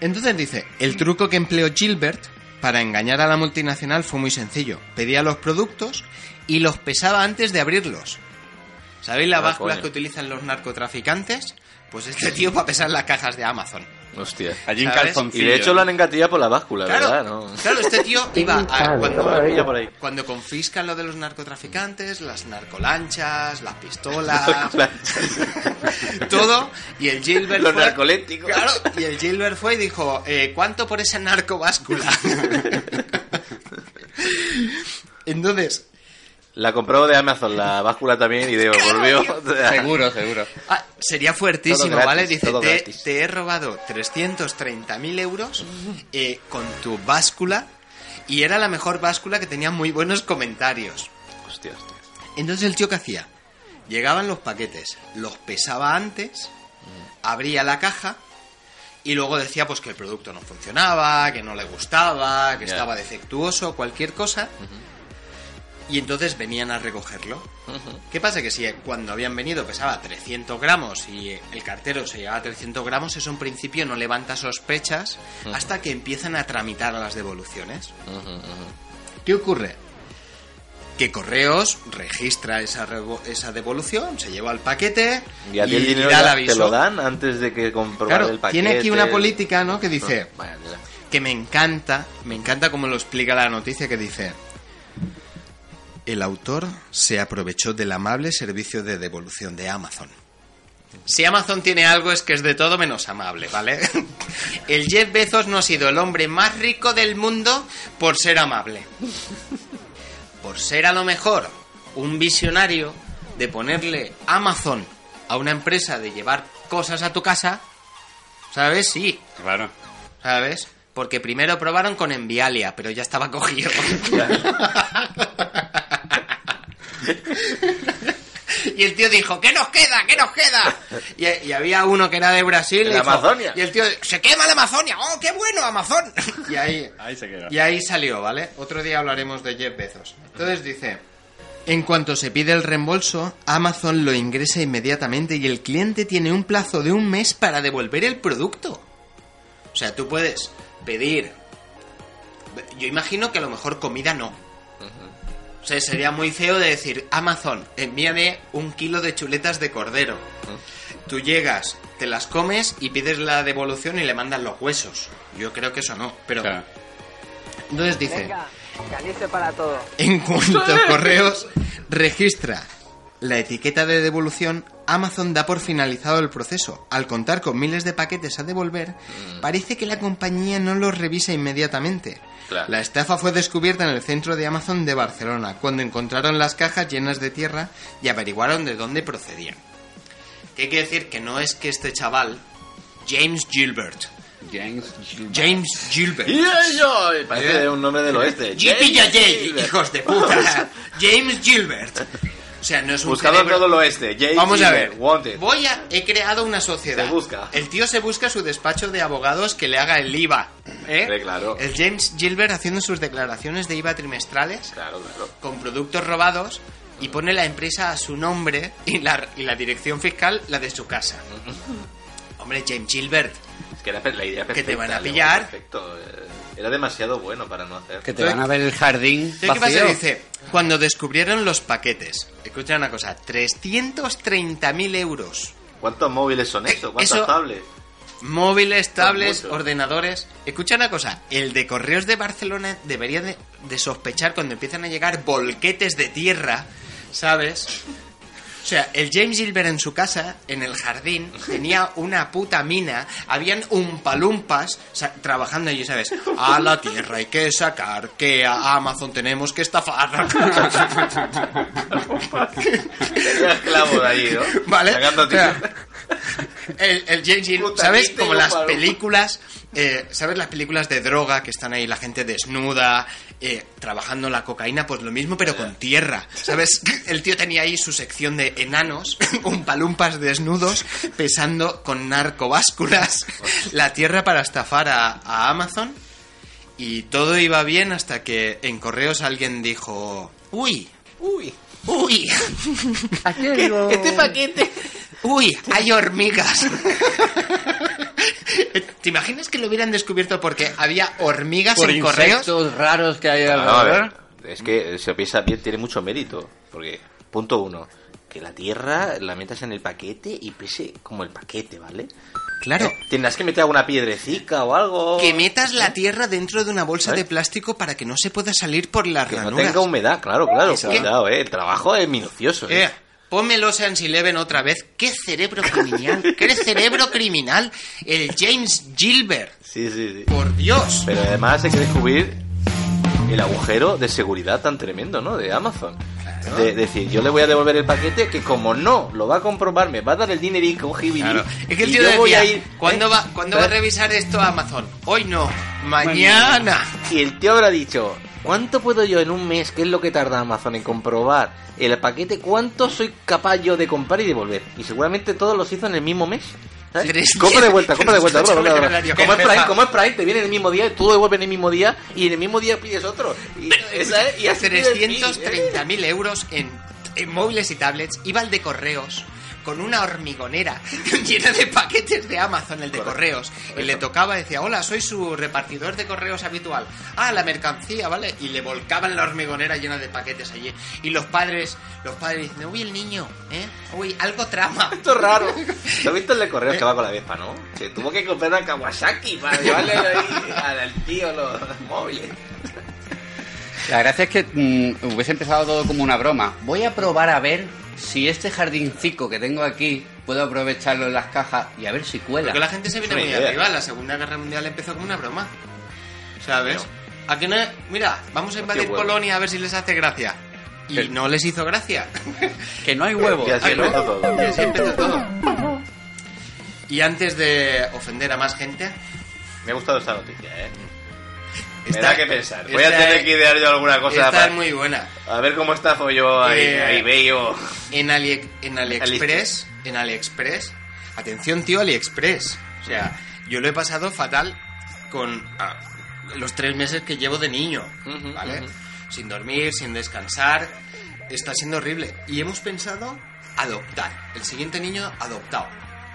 Entonces dice, el truco que empleó Gilbert para engañar a la multinacional fue muy sencillo. Pedía los productos y los pesaba antes de abrirlos. ¿Sabéis las Ah, básculas coño. que utilizan los narcotraficantes? Pues este tío para pesar las cajas de Amazon. Hostia. Allí en calzoncillo. Y de hecho lo han engatillado por la báscula, Claro, ¿verdad? ¿No? claro, este tío [LAUGHS] iba a, cuando, han pillado por ahí. cuando confiscan lo de los narcotraficantes, las narcolanchas, las pistolas, [LAUGHS] todo, y el Gilbert Los fue- narcolécticos. Claro, y el Gilbert fue y dijo, eh, ¿cuánto por esa narcobáscula? [LAUGHS] Entonces, La compró de Amazon, la báscula también, y de volvió. [LAUGHS] Seguro, seguro. ah, sería fuertísimo, gratis, ¿vale? Dice, te, te he robado 330.000 euros eh, con tu báscula y era la mejor báscula que tenía muy buenos comentarios. Hostia, hostia. Entonces el tío que hacía, llegaban los paquetes, los pesaba antes, abría la caja y luego decía pues que el producto no funcionaba, que no le gustaba, que estaba defectuoso, cualquier cosa. Y entonces venían a recogerlo. ¿Qué pasa? Que si cuando habían venido pesaba 300 gramos y el cartero se llevaba 300 gramos, eso en principio no levanta sospechas hasta que empiezan a tramitar las devoluciones. ¿Qué ocurre? que Correos registra esa, esa devolución, se lleva el paquete Y a ti el dinero da el ya aviso. te lo dan antes de que comprobar Claro, el paquete. tiene aquí una política, ¿no? Que dice que me encanta, me encanta cómo lo explica la noticia que dice el autor se aprovechó del amable servicio de devolución de Amazon. Si Amazon tiene algo es que es de todo menos amable, ¿vale? [LAUGHS] El Jeff Bezos no ha sido el hombre más rico del mundo por ser amable. Por ser a lo mejor un visionario de ponerle Amazon a una empresa de llevar cosas a tu casa, ¿sabes? Sí, Claro. ¿sabes? Porque primero probaron con Envialia, pero ya estaba cogido. [LAUGHS] [LAUGHS] y el tío dijo, ¿qué nos queda? ¿Qué nos queda? Y, y había uno que era de Brasil. ¿En y dijo- Amazonia? Y el tío, se quema la Amazonia. ¡Oh, qué bueno, Amazon! [LAUGHS] y ahí, Ahí se queda. y ahí salió, ¿vale? Otro día hablaremos de Jeff Bezos. Entonces dice, en cuanto se pide el reembolso, Amazon lo ingresa inmediatamente y el cliente tiene un plazo de un mes para devolver el producto. O sea, tú puedes pedir... Yo imagino que a lo mejor comida no. O sea, sería muy feo de decir, Amazon, envíame un kilo de chuletas de cordero. Tú llegas, te las comes y pides la devolución y le mandan los huesos. Yo creo que eso no, pero... Claro. Entonces dice... Venga, para todo. En cuanto Correos registra la etiqueta de devolución, Amazon da por finalizado el proceso. Al contar con miles de paquetes a devolver, parece que la compañía no los revisa inmediatamente. Claro. La estafa fue descubierta en el centro de Amazon de Barcelona, cuando encontraron las cajas llenas de tierra y averiguaron de dónde procedían. Que hay que decir que no es que este chaval, James Gilbert, James Gilbert. James Gilbert, Y Parece un nombre del oeste. JPJ, Gilbert. hijos de puta. [LAUGHS] James Gilbert. O sea, no es un Buscado en cerebro- todo el oeste. James Vamos a ver. Wanted. Voy a... He creado una sociedad. Se busca. El tío se busca su despacho de abogados que le haga el IVA. ¿eh? Claro. El James Gilbert haciendo sus declaraciones de IVA trimestrales Claro, claro. con productos robados y pone la empresa a su nombre y la, y la dirección fiscal la de su casa. Hombre, James Gilbert. Es que era la idea Que perfecta. te van a pillar. Perfecto. eh, Era demasiado bueno para no hacer. Que te van a ver el jardín ¿Sabes qué pasa? vacío. Dice, cuando descubrieron los paquetes, escucha una cosa, 330.000 euros. ¿Cuántos móviles son eso? ¿Cuántas Eso- tablets? Móviles, tablets, ordenadores. Escucha una cosa, el de Correos de Barcelona debería de, de sospechar cuando empiezan a llegar volquetes de tierra, ¿sabes? O sea, el James Gilbert en su casa, en el jardín, tenía una puta mina, habían un palumpas trabajando allí, ¿sabes? A la tierra hay que sacar, que a Amazon tenemos que estafar. [LAUGHS] Tenía esclavos ahí, ¿no? ¿Vale? O sea. El, el James ¿sabes? Como las películas, eh, ¿sabes? Las películas de droga que están ahí la gente desnuda, eh, trabajando la cocaína, pues lo mismo, pero con tierra, ¿sabes? [LAUGHS] El tío tenía ahí su sección de enanos, [LAUGHS] un palumpas desnudos, pesando con narcobásculas la tierra para estafar a, a Amazon. Y todo iba bien hasta que en correos alguien dijo, uy, Uy. uy, [LAUGHS] ¿Qué- Este paquete. Uy, hay hormigas. [LAUGHS] ¿Te imaginas que lo hubieran descubierto porque había hormigas Por en correos? insectos raros que hay alrededor. ver, es que si lo piensas bien tiene mucho mérito. Porque, punto uno, que la tierra la metas en el paquete y pese como el paquete, ¿vale? Claro. Eh, Tendrás que meter alguna piedrecica o algo. Que metas la tierra dentro de una bolsa ¿Sabes? de plástico para que no se pueda salir por las Que no tenga humedad, claro, claro. Cuidado, eh. El trabajo es minucioso. Eh, Eh. Ponme los Eleven otra vez. ¡Qué cerebro criminal! [LAUGHS] ¡Qué cerebro criminal! El James Gilbert. Sí, sí, sí. Por Dios. Pero además hay que descubrir el agujero de seguridad tan tremendo, ¿no? De Amazon. De decir, yo le voy a devolver el paquete que como no lo va a comprobar, me va a dar el dinerico, jibili, Claro. Es que el y tío decía, voy a ir... ¿cuándo, ¿eh? va, ¿cuándo va a ¿sabes? revisar esto Amazon? Hoy no, mañana. Y el tío habrá dicho, ¿cuánto puedo yo en un mes, que es lo que tarda Amazon en comprobar el paquete, cuánto soy capaz yo de comprar y devolver? Y seguramente todos los hizo en el mismo mes. ¿sabes? Compra de vuelta, compra de vuelta. días. bro, bro, bro. Qué Como es. Prime, [LAUGHS] como es Prime, te viene en el mismo día, tú devuelves en el mismo día y en el mismo día pides otro. Y, ¿sabes? y así pides el fin, ¿eh? 330.000 euros en, en móviles y tablets. Iba al de correos con una hormigonera [LAUGHS] llena de paquetes de Amazon, el de correos. Y le tocaba, decía, hola, soy su repartidor de correos habitual. Ah, la mercancía, ¿vale? Y le volcaban la hormigonera llena de paquetes allí. Y los padres, los padres dicen, uy, el niño, ¿eh? Uy, algo trama. [LAUGHS] Esto es raro. [LAUGHS] ¿Tú has visto el de correos que va con la Vespa, no? Se tuvo que comprar una Kawasaki para llevarle ahí al tío los móviles. La gracia es que mm, hubiese empezado todo como una broma. Voy a probar a ver si este jardincico que tengo aquí puedo aprovecharlo en las cajas y a ver si cuela. Porque la gente se viene muy idea. arriba. La Segunda Guerra Mundial empezó como una broma. ¿Sabes? ¿A que no? Mira, vamos a invadir. Polonia a ver si les hace gracia. Y no les hizo gracia. [LAUGHS] Que no hay huevos. Y así empezó todo. Y así empezó todo. Y antes de ofender a más gente, Me ha gustado esta noticia, ¿eh? Me Esta- da que pensar. Voy a tener que idear yo alguna cosa esta para... es muy buena. A ver cómo estafo yo ahí, Eh, ahí veo. En, Ali, en AliExpress, en AliExpress, atención tío AliExpress, o sea, yo lo he pasado fatal con ah, los tres meses que llevo de niño, ¿vale? Sin dormir, sin descansar, está siendo horrible. Y hemos pensado adoptar, el siguiente niño adoptado.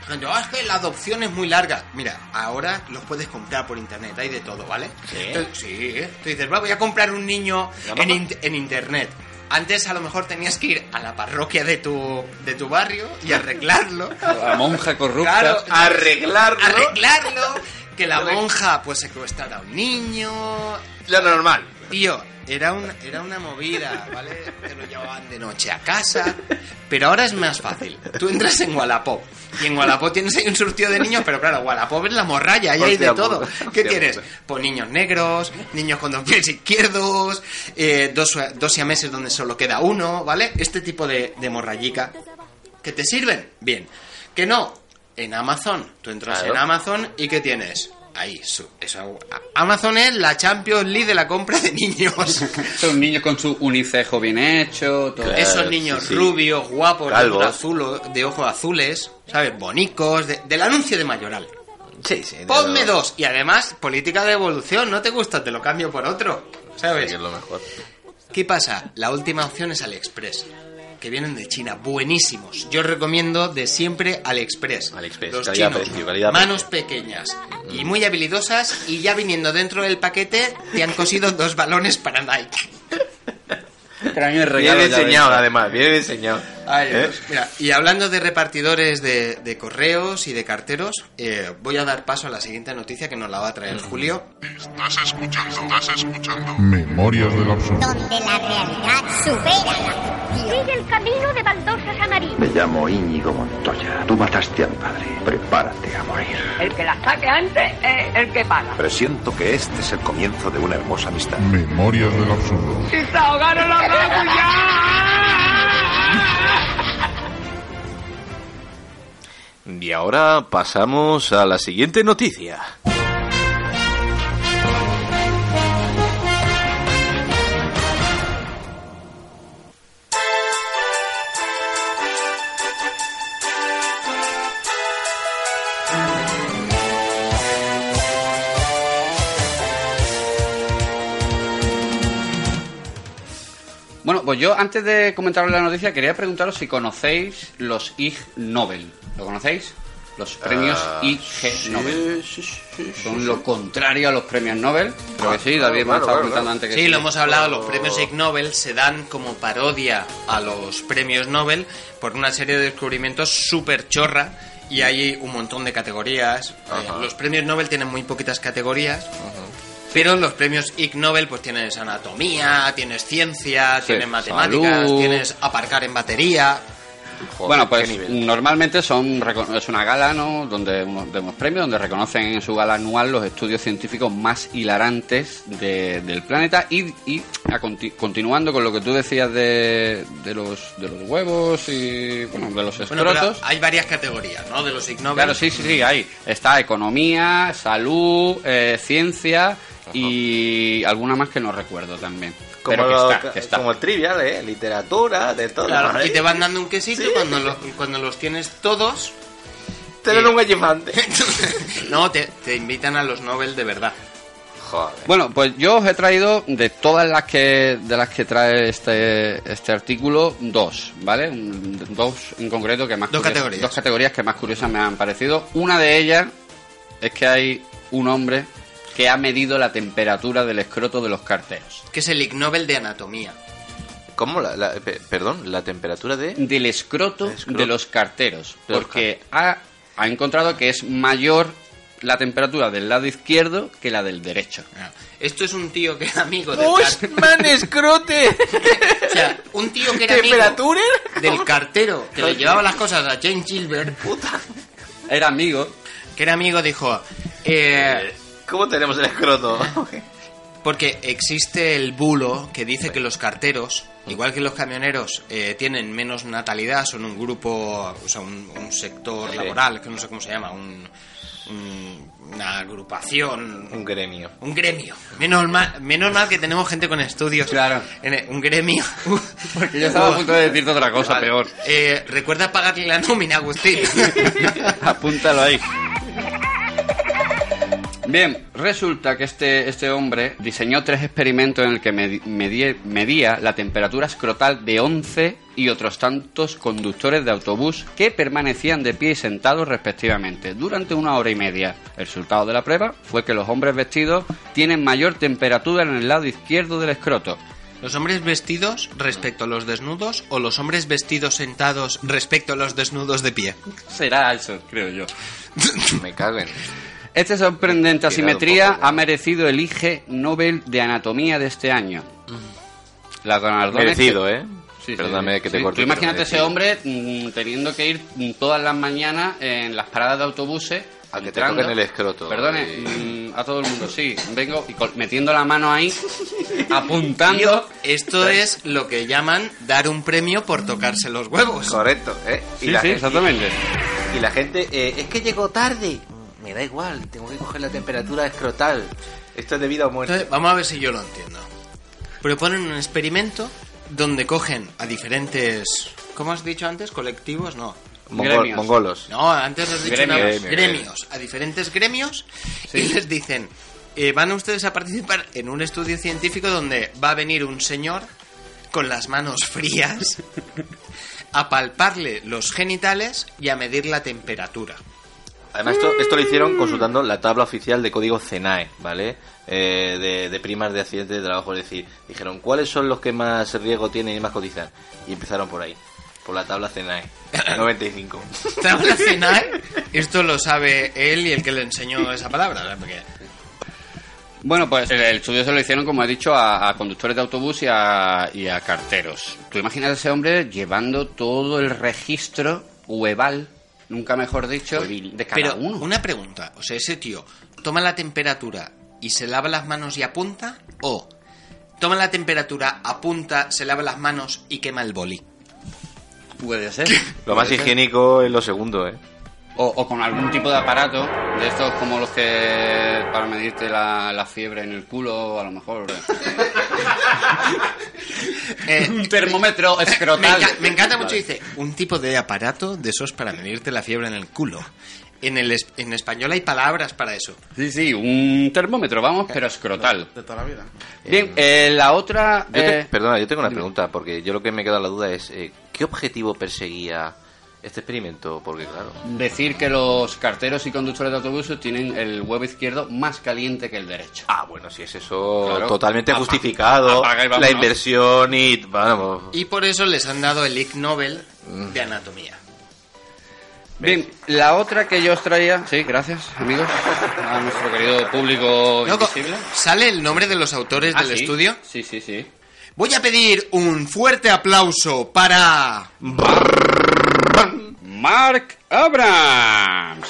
Gente, "Ah, es que la adopción es muy larga. Mira, ahora los puedes comprar por internet, hay de todo, ¿vale? ¿Sí? Entonces, sí. Tú dices, voy a comprar un niño ¿La en, in- en internet. Antes a lo mejor tenías que ir a la parroquia de tu, de tu barrio y arreglarlo. [LAUGHS] La monja corrupta. Claro, [LAUGHS] Arreglarlo. arreglarlo, que la monja pues secuestrara a un niño. Lo normal. Tío, era, un, era una movida, ¿vale? Te lo llevaban de noche a casa. Pero ahora es más fácil. Tú entras en Wallapop. Y en Wallapop tienes ahí un surtido de niños, pero claro, Wallapop es la morralla, ahí hay de todo. puta, ¿Qué tienes? puta. Pues niños negros, niños con dos pies izquierdos, eh, dos, dos siameses donde solo queda uno, ¿vale? Este tipo de, de morrallica. ¿Que te sirven? Bien. ¿Que no? En Amazon. Tú entras Claro. en Amazon y ¿qué tienes? Ahí, su, eso, Amazon es la Champions League de la compra de niños. [LAUGHS] Son niños con su unicejo bien hecho. Todo. Esos niños sí, sí. rubios, guapos, de, azul, de ojos azules, ¿sabes? Bonicos, de- del anuncio de Mayoral. Sí, sí. Ponme no- dos. Y además, política de evolución. ¿No te gusta? Te lo cambio por otro. Sí, ¿Sabes? que es lo mejor. ¿Qué pasa? La última opción es AliExpress. Que vienen de China, buenísimos. Yo recomiendo de siempre AliExpress. AliExpress, Los calidad, chinos, precio, calidad, manos pequeñas y muy habilidosas. Y ya viniendo dentro del paquete, te han cosido [LAUGHS] dos balones para Nike. Regalo Bien ves. además. Bien enseñado. Ay, ¿Eh? Dios. Mira, y hablando de repartidores de, de correos y de carteros, eh, voy a dar paso a la siguiente noticia que nos la va a traer Julio. Estás escuchando, estás escuchando. Memorias del absurdo. Donde la realidad supera la ficción. Sigue el camino de baldosas amarillas. Me llamo Íñigo Montoya. Tú mataste a mi padre. Prepárate a morir. El que la saque antes es el que paga. Presiento que este es el comienzo de una hermosa amistad. Memorias del absurdo. ¡Y se ahogaron los locos Y ahora pasamos a la siguiente noticia. Bueno, pues yo antes de comentaros la noticia quería preguntaros si conocéis los Ig Nobel. ¿Lo conocéis? Los premios Ah, Ig Nobel. Son lo contrario a los premios Nobel. Creo que sí, claro, David me claro, estaba claro, comentando claro. antes que Sí, sí. lo hemos hablado, los premios Ig Nobel se dan como parodia a los premios Nobel por una serie de descubrimientos súper chorra y hay un montón de categorías. Ajá. Eh, Los premios Nobel tienen muy poquitas categorías. Pero los premios Ig Nobel pues tienes anatomía, tienes ciencia, Sí, tienes matemáticas, salud. tienes aparcar en batería. Joder, Bueno, pues nivel. normalmente son es una gala, ¿no? Donde unos, de unos premios donde reconocen en su gala anual los estudios científicos más hilarantes de- del planeta y, y a conti- continuando con lo que tú decías de, de los de los huevos y bueno de los Bueno, escrotos. hay varias categorías, ¿no? De los Ig Nobel. Claro, sí, sí, sí, ahí está economía, salud, eh, ciencia y alguna más que no recuerdo también. Como, Pero que lo- está, que está. como el trivial, ¿eh? Literatura, de todo. Claro, ¿eh? y te van dando un quesito cuando, lo- cuando los tienes todos. Te dan eh, un gallifante. [LAUGHS] no, te, te invitan a los Nobel de verdad. Joder. Bueno, pues yo os he traído de todas las que de las que trae este este artículo dos, ¿vale? Dos en concreto que más Dos curiosas- categorías. dos categorías que más curiosas me han parecido. Una de ellas es que hay un hombre que ha medido la temperatura del escroto de los carteros. Que es el Ig Nobel de Anatomía. ¿Cómo? La, la- pe- perdón, la temperatura de... Del escroto, escroto. de los carteros, De los porque ha, ha encontrado que es mayor la temperatura del lado izquierdo que la del derecho. Esto es un tío que era amigo del man escrote! [LAUGHS] O sea, un tío que era amigo ¿Temperatura? del cartero que le llevaba las cosas a Jane Gilbert. Era amigo. Que era amigo, dijo. eh, ¿Cómo tenemos el escroto? [LAUGHS] porque existe el bulo que dice que los carteros, igual que los camioneros, eh, tienen menos natalidad, son un grupo, o sea, un, un sector laboral, que no sé cómo se llama, un, un- una agrupación, Un gremio. un gremio. Menos mal, menos mal que tenemos gente con estudios. Claro. En el- un gremio. [LAUGHS] Porque yo estaba a punto de decirte otra cosa Vale. peor. Eh, recuerda pagarle la nómina, Agustín. [LAUGHS] Apúntalo ahí. Bien, resulta que este, este hombre diseñó tres experimentos en el que medie- medía la temperatura escrotal de 11 y otros tantos conductores de autobús que permanecían de pie y sentados respectivamente durante una hora y media. El resultado de la prueba fue que los hombres vestidos tienen mayor temperatura en el lado izquierdo del escroto. ¿Los hombres vestidos respecto a los desnudos o los hombres vestidos sentados respecto a los desnudos de pie? Será eso, creo yo. [LAUGHS] Me caguen. Esta sorprendente asimetría poco, ha merecido el IG Nobel de Anatomía de este año. La galardón Merecido, ¿eh? Perdóname que te corte, Tú imagínate ese hombre mm, teniendo que ir mm, todas las mañanas en las paradas de autobuses A que te entrando- toquen el escroto. Perdone, Y- mm, a todo el mundo, sí. Vengo y metiendo la mano ahí, [LAUGHS] apuntando. Tío, esto es lo que llaman dar un premio por tocarse los huevos. Correcto, ¿eh? Sí, sí, exactamente. Y la gente, eh, es que llegó tarde. Me da igual, tengo que coger la temperatura escrotal. Esto es de vida o muerte. Entonces, vamos a ver si yo lo entiendo. Proponen un experimento donde cogen a diferentes... ¿Cómo has dicho antes? ¿Colectivos? No. Mongol- gremios. mongolos. No, antes has dicho Gremios. una- Gremios. gremios, a diferentes gremios y les dicen, eh, van ustedes a participar en un estudio científico donde va a venir un señor con las manos frías a palparle los genitales y a medir la temperatura. Además, esto, esto lo hicieron consultando la tabla oficial de código CENAE, ¿vale? Eh, de, de primas de accidentes de trabajo. Es decir, dijeron, ¿cuáles son los que más riesgo tienen y más cotizan? Y empezaron por ahí, por la tabla CENAE, [COUGHS] 95. ¿Tabla CENAE? [LAUGHS] Esto lo sabe él y el que le enseñó esa palabra. ¿verdad? Porque Bueno, pues el, el estudio se lo hicieron, como he dicho, a, a conductores de autobús y a, y a carteros. Tú imaginas a ese hombre llevando todo el registro webal, nunca mejor dicho, de cada Pero uno. una pregunta, o sea, ese tío toma la temperatura y se lava las manos y apunta o toma la temperatura, apunta, se lava las manos y quema el boli. Puede ser. Lo más higiénico es lo segundo, ¿eh? O, o con algún tipo de aparato, de estos como los que para medirte la, la fiebre en el culo, a lo mejor. Eh, [LAUGHS] Un termómetro me, escrotal. enca- me encanta mucho, Vale. dice, un tipo de aparato de esos para medirte la fiebre en el culo. En, el, es- en español hay palabras para eso. Sí, sí, un termómetro, vamos, pero escrotal. De toda la vida. Bien, eh, la otra... Yo te- eh, perdona, yo tengo una dime. pregunta, porque yo lo que me queda la duda es, eh, ¿qué objetivo perseguía este experimento? Porque claro, Decir que los carteros y conductores de autobuses tienen el huevo izquierdo más caliente que el derecho. ah, bueno, si es eso Claro. totalmente Apa- justificado, apaga y la inversión y vamos. Y por eso les han dado el Ig Nobel Mm. de anatomía. Bien, la otra que yo os traía... Sí, gracias, amigos. A nuestro querido público Luego, invisible. ¿Sale el nombre de los autores Ah, del ¿sí? estudio? Sí, sí, sí. Voy a pedir un fuerte aplauso para... Mark Abrams.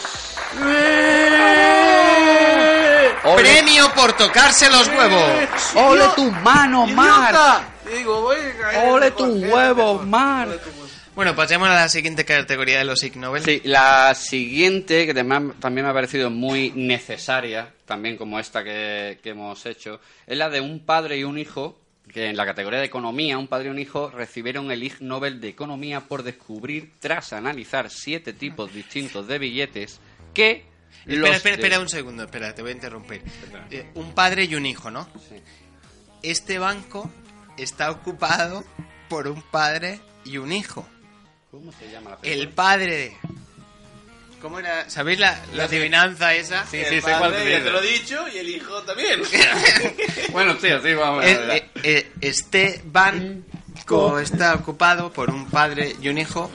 Ole, Premio por tocarse los huevos. ole tu mano, Mark. Ole tu huevo, Mark. Bueno, pasemos a la siguiente categoría de los Ig Nobel. Sí, la siguiente, que también me ha parecido muy necesaria, también como esta que, que hemos hecho, es la de un padre y un hijo, que en la categoría de economía, un padre y un hijo recibieron el Ig Nobel de Economía por descubrir, tras analizar siete tipos distintos de billetes, que Espera, Los espera, de- espera un segundo, espera, te voy a interrumpir. Eh, un padre y un hijo, ¿no? Este banco está ocupado por un padre y un hijo. ¿Cómo se llama la El padre. ¿Cómo era? ¿Sabéis la, la adivinanza esa? Sí, sí, sé cuál ya te lo he dicho y el hijo también. [LAUGHS] [LAUGHS] Bueno, sí, sí, vamos a Eh, ver. eh, eh, este banco está ocupado por un padre y un hijo.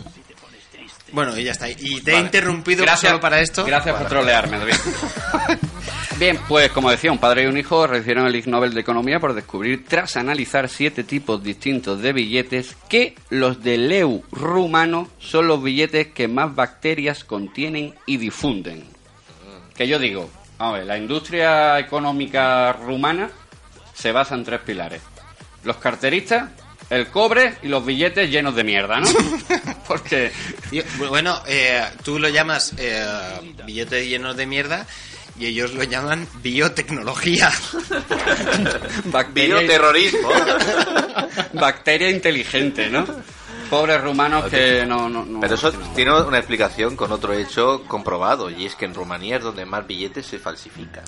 Bueno, y ya está. Y te he Vale. interrumpido Gracias- solo para esto. Gracias por trolearme, David. [LAUGHS] Bien, pues como decía, un padre y un hijo recibieron el Ig Nobel de Economía por descubrir, tras analizar siete tipos distintos de billetes, que los de Leu rumano son los billetes que más bacterias contienen y difunden. Que yo digo, a ver, la industria económica rumana se basa en tres pilares. Los carteristas, el cobre y los billetes llenos de mierda, ¿no? [LAUGHS] Porque... Bueno, eh, tú lo llamas eh, billetes llenos de mierda y ellos lo llaman biotecnología. [LAUGHS] Bacteria- Bioterrorismo. [LAUGHS] Bacteria inteligente, ¿no? Pobres rumanos que no... no, no- Pero eso no. tiene una explicación con otro hecho comprobado, y es que en Rumanía es donde más billetes se falsifican.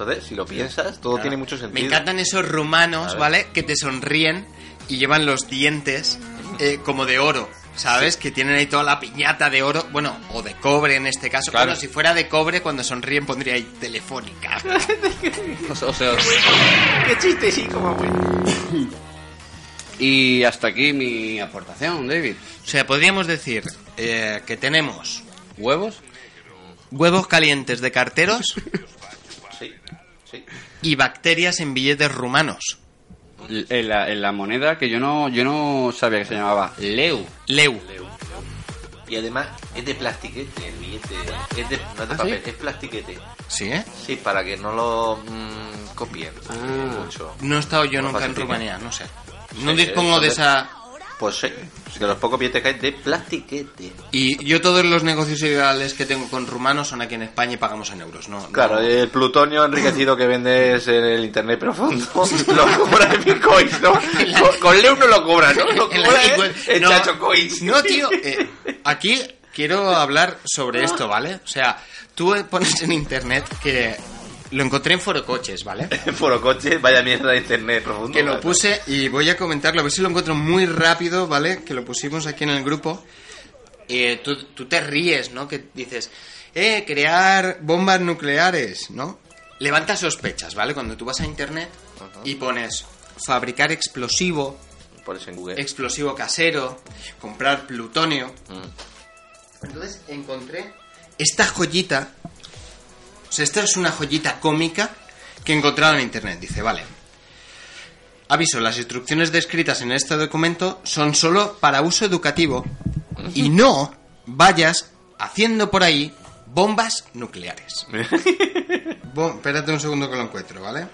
Entonces, si lo piensas, todo Claro. tiene mucho Me sentido. encantan esos rumanos. ¿vale? Que te sonríen y llevan los dientes eh, como de oro. ¿Sabes? Que tienen ahí toda la piñata de oro, bueno, o de cobre en este caso. Claro. Bueno, si fuera de cobre, cuando sonríen pondría ahí telefónica. [LAUGHS] O sea, o sea, ¡Qué chiste, sí, como bueno! y hasta aquí mi aportación, David. O sea, podríamos decir eh, que tenemos ¿Huevos? huevos calientes de carteros [LAUGHS] sí. y bacterias en billetes rumanos. En la, en la moneda que yo no yo no sabía que se llamaba Leu. Leu. Y además es de plastiquete el billete. Es de, no es de ¿Ah, papel, sí? es plastiquete. ¿Sí, eh? Sí, para que no lo mm, copien Ah. mucho. No he estado yo No nunca en. Rumanía, no sé. No Sí, dispongo de- esa... Pues sí, de los pocos billetes que hay de plastiquete. Y yo todos los negocios ilegales que tengo con rumanos son aquí en España y pagamos en euros, ¿no? Claro, no- el plutonio enriquecido que vendes en el internet profundo [LAUGHS] lo cobras en bitcoins, ¿no? [LAUGHS] Con, con Leu no lo cobras, ¿no? Lo En cobras Bitcoin. en No, Chacho Coins. No, tío. eh, aquí quiero hablar sobre esto, ¿vale? O sea, tú pones en internet que lo encontré en Foro Coches, ¿vale? [LAUGHS] Foro coche, vaya mierda de internet profundo. Que lo puse y voy a comentarlo, a ver si lo encuentro muy rápido, ¿vale? Que lo pusimos aquí en el grupo. Eh, tú, tú te ríes, ¿no? Que dices, eh, crear bombas nucleares, ¿no? Levanta sospechas, ¿vale? Cuando tú vas a internet y pones fabricar explosivo, Pones en Google. explosivo casero, comprar plutonio. Mm. Entonces encontré esta joyita. O sea, esta es una joyita cómica que he encontrado en internet. Dice, vale. Aviso, las instrucciones descritas en este documento son solo para uso educativo y [LAUGHS] no vayas haciendo por ahí bombas nucleares. [LAUGHS] Bo- espérate un segundo que lo encuentro, ¿vale?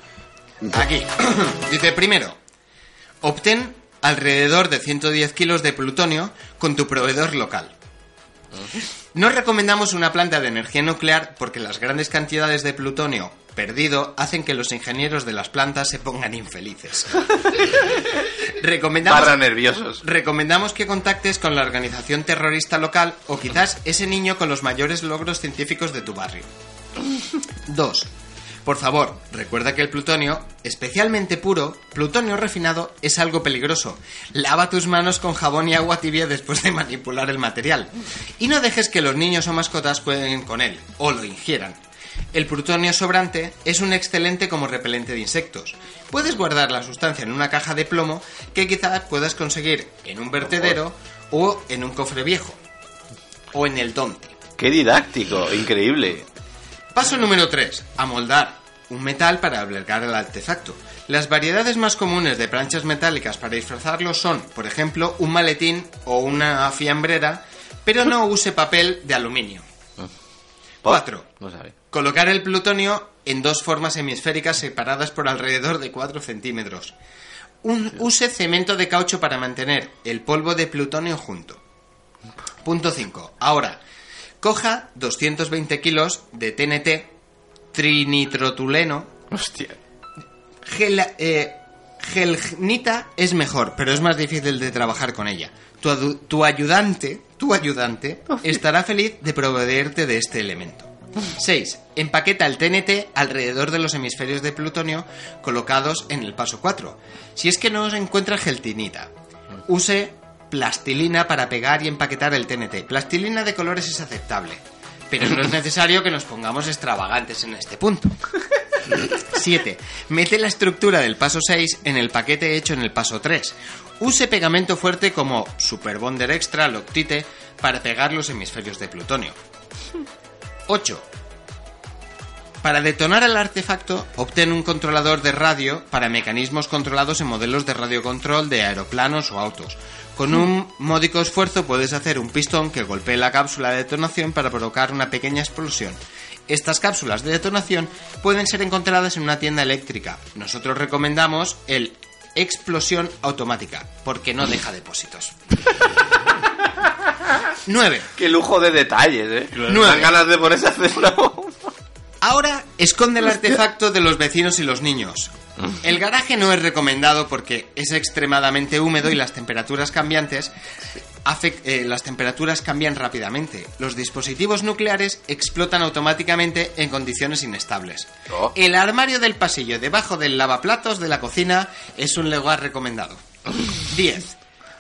Aquí. [CLEARS THROAT] Dice, primero, obtén alrededor de 110 kilos de plutonio con tu proveedor local. No recomendamos una planta de energía nuclear porque las grandes cantidades de plutonio perdido hacen que los ingenieros de las plantas se pongan infelices. [LAUGHS] recomendamos, Barra nerviosos. recomendamos que contactes con la organización terrorista local o quizás ese niño con los mayores logros científicos de tu barrio. 2. Por favor, recuerda que el plutonio, especialmente puro, plutonio refinado, es algo peligroso. Lava tus manos con jabón y agua tibia después de manipular el material. Y no dejes que los niños o mascotas jueguen con él o lo ingieran. El plutonio sobrante es un excelente como repelente de insectos. Puedes guardar la sustancia en una caja de plomo que quizás puedas conseguir en un vertedero o en un cofre viejo. O en el donte. Qué didáctico, increíble. Paso número 3. Amoldar un metal para albergar el artefacto. Las variedades más comunes de planchas metálicas para disfrazarlo son, por ejemplo, un maletín o una fiambrera, pero no use papel de aluminio. 4. No sabe. Colocar el plutonio en dos formas hemisféricas separadas por alrededor de 4 centímetros. Un- use cemento de caucho para mantener el polvo de plutonio junto. Punto 5. Ahora, coja 220 kilos de TNT trinitrotuleno. Hostia. Gel- eh, gelnita es mejor, pero es más difícil de trabajar con ella. Tu, tu ayudante, tu ayudante, estará feliz de proveerte de este elemento. 6. Empaqueta el TNT alrededor de los hemisferios de plutonio colocados en el paso 4. Si es que no se encuentra geltinita, use plastilina para pegar y empaquetar el TNT. Plastilina de colores es aceptable, pero no es necesario que nos pongamos extravagantes en este punto. [LAUGHS] 7. Mete la estructura del paso 6 en el paquete hecho en el paso 3. Use pegamento fuerte como Super Bonder Extra, Loctite, para pegar los hemisferios de plutonio. 8. Para detonar el artefacto, obtén un controlador de radio para mecanismos controlados en modelos de radiocontrol de aeroplanos o autos. Con un módico esfuerzo puedes hacer un pistón que golpee la cápsula de detonación para provocar una pequeña explosión. Estas cápsulas de detonación pueden ser encontradas en una tienda eléctrica. Nosotros recomendamos el explosión automática, porque no deja depósitos. [LAUGHS] 9. Qué lujo de detalles, ¿eh? Nueve. Dan ganas de ponerse a hacer una. Ahora esconde el artefacto de los vecinos y los niños. El garaje no es recomendado porque es extremadamente húmedo y las temperaturas cambiantes eh, las temperaturas cambian rápidamente. Los dispositivos nucleares explotan automáticamente en condiciones inestables. Oh. El armario del pasillo debajo del lavaplatos de la cocina es un lugar recomendado. 10.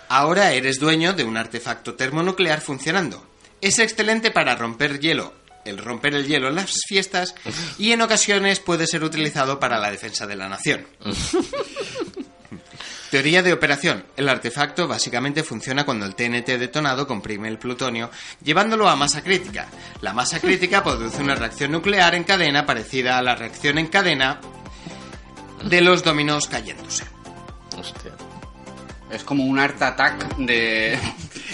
Ahora eres dueño de un artefacto termonuclear funcionando. Es excelente para romper hielo, el romper el hielo en las fiestas y en ocasiones puede ser utilizado para la defensa de la nación. [LAUGHS] Teoría de operación. El artefacto básicamente funciona cuando el TNT detonado comprime el plutonio, llevándolo a masa crítica. La masa crítica produce una reacción nuclear en cadena parecida a la reacción en cadena de los dominos cayéndose. Hostia. Es como un art attack de.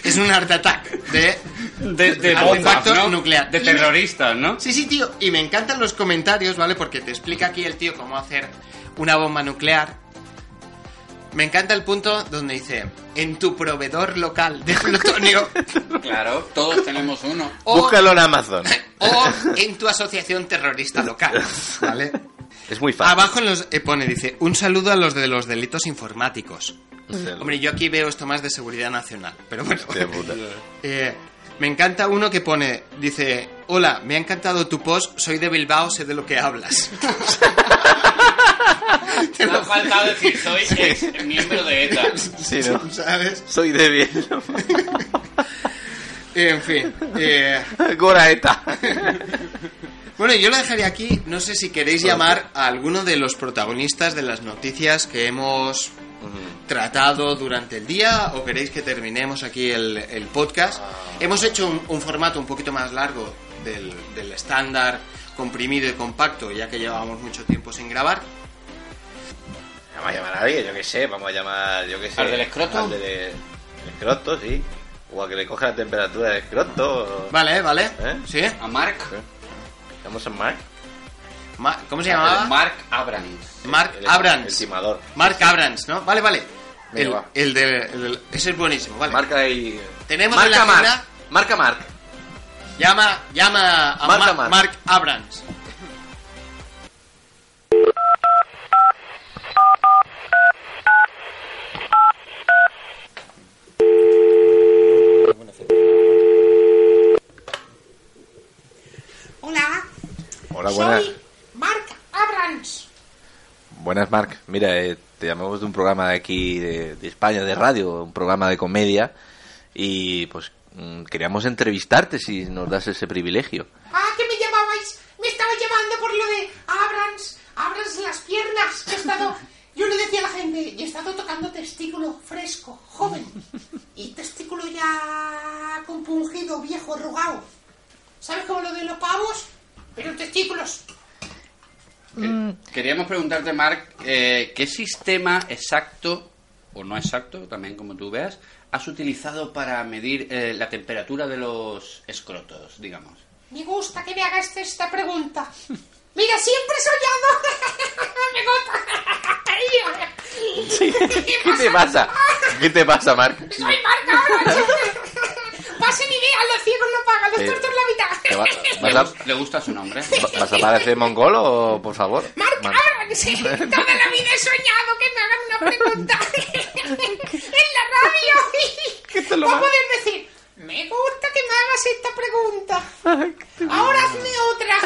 Es un art attack de, de, de ¿no? nuclear. De terroristas, ¿no? Sí, sí, tío. Y me encantan los comentarios, ¿vale? Porque te explica aquí el tío cómo hacer una bomba nuclear. Me encanta el punto donde dice, en tu proveedor local de plutonio [LAUGHS] Claro, todos tenemos uno. o, Búscalo en Amazon. [LAUGHS] o en tu asociación terrorista local, ¿vale? Es muy fácil. Abajo en los, eh, pone, dice, un saludo a los de los delitos informáticos. Hostia, Hombre, yo aquí veo esto más de seguridad nacional, pero bueno. hostia puta. [LAUGHS] Eh, me encanta uno que pone, dice, hola, me ha encantado tu post, soy de Bilbao, sé de lo que hablas. [LAUGHS] Te lo ha faltado decir, soy ex miembro de ETA. [LAUGHS] Sí, ¿no? ¿Sabes? Soy de bien. En fin. eh, Goraeta. Bueno, yo lo dejaría aquí. No sé si queréis llamar a alguno de los protagonistas de las noticias que hemos tratado durante el día o queréis que terminemos aquí el, el podcast. Hemos hecho un, un formato un poquito más largo del, del estándar comprimido y compacto, ya que llevábamos mucho tiempo sin grabar. Vamos a llamar a alguien, yo qué sé. Vamos a llamar, yo qué sé. ¿Al del escroto? Al del el escroto, sí. O a que le coja la temperatura del escroto. o- Vale, vale. ¿Eh? ¿Sí? A Mark. Vamos a Mark. Ma- ¿Cómo se llamaba? Mark Abrams. Mark El- Abrams. El timador. Mark Abrams, ¿no? Vale, vale. El, el de, el ese es buenísimo, vale. Marca ahí. Tenemos Marca en la Mark. Marca Mark. Llama, llama a Marca Ma- Mark. Mark Abrams. Hola, Hola, buenas. soy Mark Abrams. Buenas, Marc. Mira, eh, te llamamos de un programa de aquí de, de España, de radio, un programa de comedia. Y pues mm, queríamos entrevistarte si nos das ese privilegio. Ah, que me llamabais. Me estaba llamando por lo de Abrams. Abrams las piernas. que He estado. Yo le decía a la gente, y he estado tocando testículo fresco, joven. Y testículo ya compungido, viejo, arrugado. ¿Sabes cómo lo de los pavos? Pero testículos. Queríamos preguntarte, Mark, eh, ¿qué sistema exacto, o no exacto, también como tú veas, has utilizado para medir eh, la temperatura de los escrotos, digamos? Me gusta que me hagas esta pregunta. Mira, siempre he soñado. [LAUGHS] me gusta. ¿Qué te pasa? ¿Qué te pasa, Marc? Soy Marc Abrams pasen ideas, los ciegos no pagan, los eh, Sí. la mitad. [LAUGHS] ¿Le gusta su nombre? [LAUGHS] vas a parecer mongol o por favor? Marc, Man- ahora sí, toda la vida he soñado que me hagan una pregunta [LAUGHS] en la radio. ¿Qué te lo Va a poder decir, me gusta que me hagas esta pregunta. Ahora hazme otra.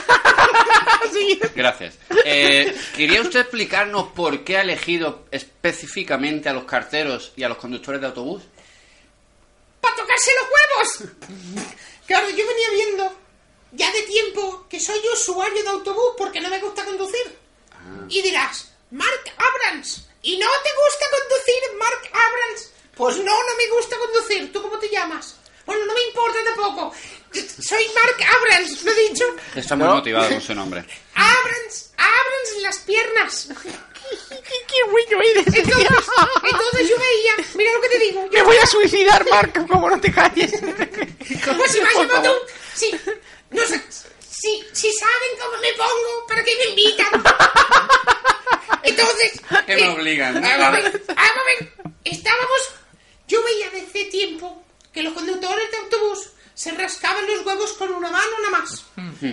Gracias. Eh, ¿Quería usted explicarnos por qué ha elegido específicamente a los carteros y a los conductores de autobús? ¡Para tocarse los huevos! Claro, yo venía viendo ya de tiempo que soy usuario de autobús porque no me gusta conducir. Y dirás, Mark Abrams, ¿y no te gusta conducir, Mark Abrams? Pues no, no me gusta conducir. ¿Tú cómo te llamas? Bueno, no me importa tampoco. Soy Mark Abrams, ¿lo he dicho? Está muy motivado con su nombre. Abrams, Abrams las piernas. ¡Qué, bueno eres! Entonces, entonces yo veía, mira lo que te digo. Me voy a suicidar, Mark, como no te calles. Pues si favor. si, no sé, si, si saben cómo me pongo, ¿para qué me invitan? Entonces... Que me eh, obligan. Vamos a ver, vamos a ver. Estábamos... Yo veía desde tiempo que los conductores de autobús se rascaban los huevos con una mano nada más.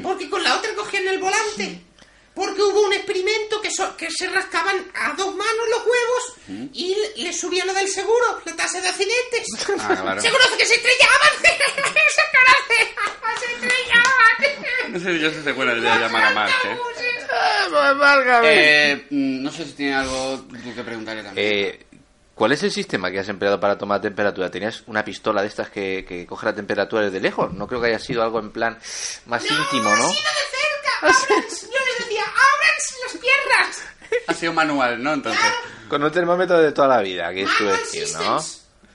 Porque con la otra cogían el volante. Porque hubo un experimento que, so- que se rascaban a dos manos los huevos y le- les subía lo del seguro, la tasa de accidentes. Ah, claro. [LAUGHS] Se conoce que se estrellaban. [LAUGHS] se conoce. [LAUGHS] se estrellaban. No sé yo si se acuerda de llamar a Mark, ¿eh? válgame. Eh, mm, no sé si tiene algo que preguntarle también. Eh, ¿Cuál es el sistema que has empleado para tomar temperatura? ¿Tenías una pistola de estas que, que coge la temperatura desde lejos? No creo que haya sido algo en plan más íntimo, ¿no? Ha sido de cerca. Abrams. [LAUGHS] Yo les decía, ábranse las piernas. Ha sido manual, ¿no? Entonces. Con un termómetro de toda la vida, que es tu decir, ¿no?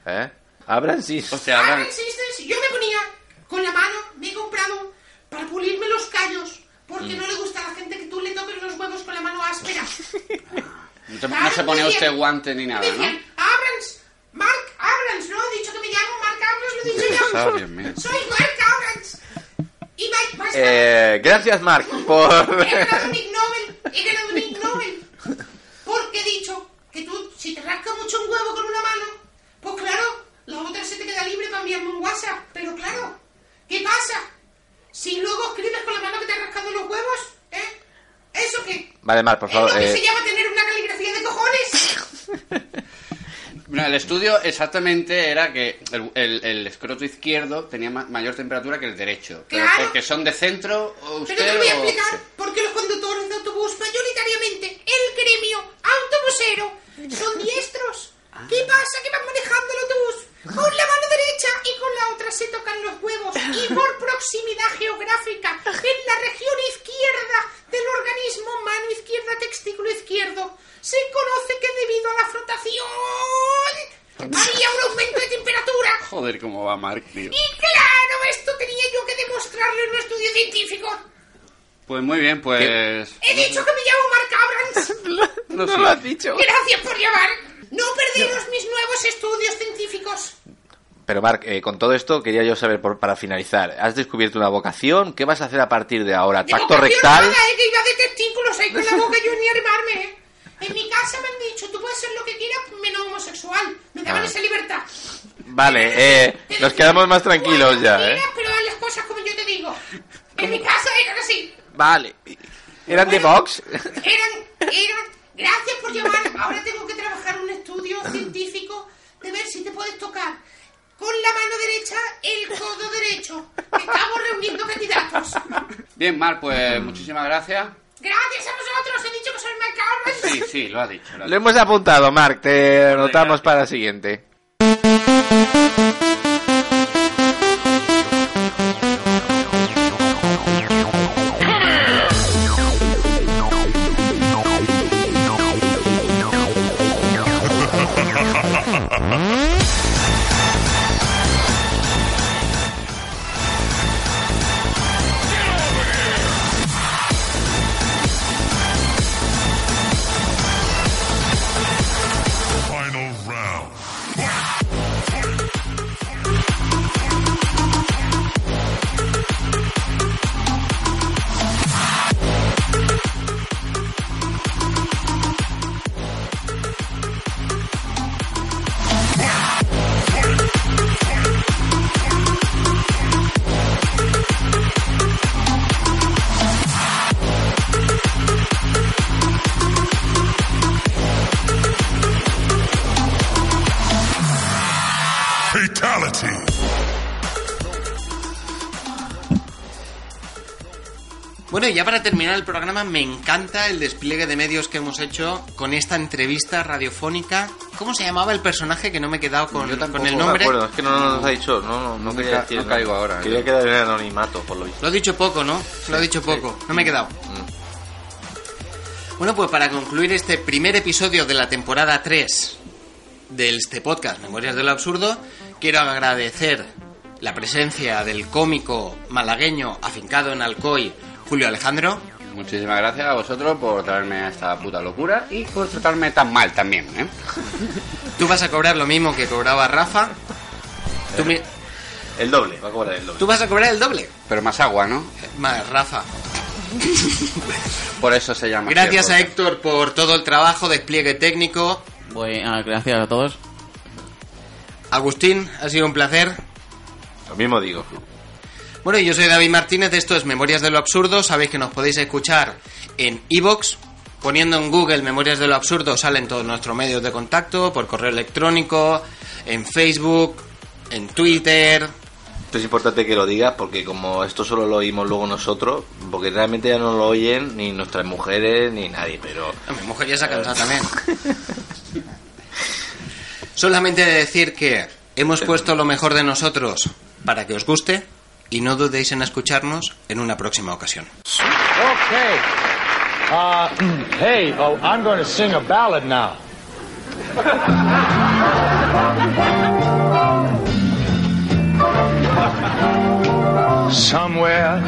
¿Eh? Abran sí. O sea, Abran. Yo me ponía con la mano, me he comprado para pulirme los callos. Porque Mm. no le gusta a la gente que tú le toques los huevos con la mano áspera. [LAUGHS] No, se- no se pone usted guante ni nada, ¿no? Abrams, Mark Abrams, ¿no? He dicho que me llamo Mark Abrams, lo he dicho [LAUGHS] Ah, yo. Soy Mark Abrams. Y Mike, va a estar- Eh, gracias, Mark, por... He ganado un Ig Nobel, he ganado un Ig Nobel. Porque he dicho que tú, si te rascas mucho un huevo con una mano, pues claro, la otra se te queda libre para enviarme un WhatsApp. Pero claro, ¿qué pasa? Si luego escribes con la mano que te has rascado los huevos, ¿eh? ¿Eso qué? Vale, Mark, por ¿Es lo favor. que eh, se llama tener una caligrafía de cojones? Bueno, el estudio exactamente era que el, el- el escroto izquierdo tenía ma- mayor temperatura que el derecho. Pero Claro. porque son de centro o usted Pero te voy a o- explicar por qué los conductores de autobús, mayoritariamente el gremio autobusero, son diestros. ¿Qué pasa? Que van manejando el autobús con la mano derecha y con la otra se tocan los huevos. Y por proximidad geográfica, en la región izquierda del organismo, mano izquierda, testículo izquierdo, se conoce que debido a la frotación había un aumento de temperatura. Joder, cómo va Mark, tío. Y claro, esto tenía yo que demostrarlo en un estudio científico. Pues muy bien, pues... He dicho que me llamo Mark Abrams. [LAUGHS] No, no sí. lo has dicho. Gracias por llamar. No perderos mis nuevos estudios científicos. Pero, Mark, eh, con todo esto quería yo saber, por, para finalizar, ¿has descubierto una vocación? ¿Qué vas a hacer a partir de ahora? De ¿Tacto vocación rectal? nada, eh, que iba de testículos ahí con la boca yo ni arrimarme. eh. En mi casa me han dicho, tú puedes ser lo que quieras menos homosexual. Me daban Ah. esa libertad. Vale, eh, nos quedamos más tranquilos ya, ¿eh? Mira, pero haz las cosas como yo te digo. En mi casa eran así. Vale. ¿Eran de Vox? Eran, eran. Gracias por [LAUGHS] llamar. Ahora tengo que trabajar un estudio [LAUGHS] científico de ver si te puedes tocar con la mano derecha el codo derecho. Estamos reuniendo candidatos. Bien, Mark, pues muchísimas. Gracias a vosotros. He dicho que soy Mark Abrams. Sí, sí, lo ha dicho. lo ha Lo hemos apuntado, Mark, te anotamos para la siguiente. Programa, me encanta el despliegue de medios que hemos hecho con esta entrevista radiofónica. ¿Cómo se llamaba el personaje que no me he quedado con, con el No me nombre? acuerdo, es que no no nos ha dicho, no, no, no quería ca- decir. no caigo ahora, Quería yo. quedar en anonimato, por lo visto. Lo he dicho poco, ¿no? Lo he dicho poco, no me he quedado. Bueno, pues para concluir este primer episodio de la temporada 3 de este podcast, Memorias de lo Absurdo, quiero agradecer la presencia del cómico malagueño afincado en Alcoy, Julio Alejandro. Muchísimas gracias a vosotros por traerme a esta puta locura y por tratarme tan mal también, ¿eh? Tú vas a cobrar lo mismo que cobraba Rafa. Tú, mi- El doble, va a cobrar el doble. tú vas a cobrar el doble. Pero más agua, ¿no? Más Rafa. Por eso se llama. Gracias a Héctor por todo el trabajo, despliegue técnico. Bueno, gracias a todos. Agustín, ha sido un placer. Lo mismo digo. Bueno, yo soy David Martínez, esto es Memorias de lo Absurdo. Sabéis que nos podéis escuchar en iVoox. Poniendo en Google Memorias de lo Absurdo salen todos nuestros medios de contacto, por correo electrónico, en Facebook, en Twitter. Esto es importante que lo digas porque como esto solo lo oímos luego nosotros, porque realmente ya no lo oyen ni nuestras mujeres ni nadie, pero... Mi mujer ya se ha cansado también. [LAUGHS] Solamente decir que hemos puesto lo mejor de nosotros para que os guste y no dudéis en escucharnos en una próxima ocasión. Okay. Uh, hey, oh, I'm going to sing a ballad now. Somewhere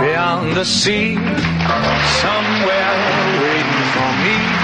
beyond the sea, somewhere waiting for me.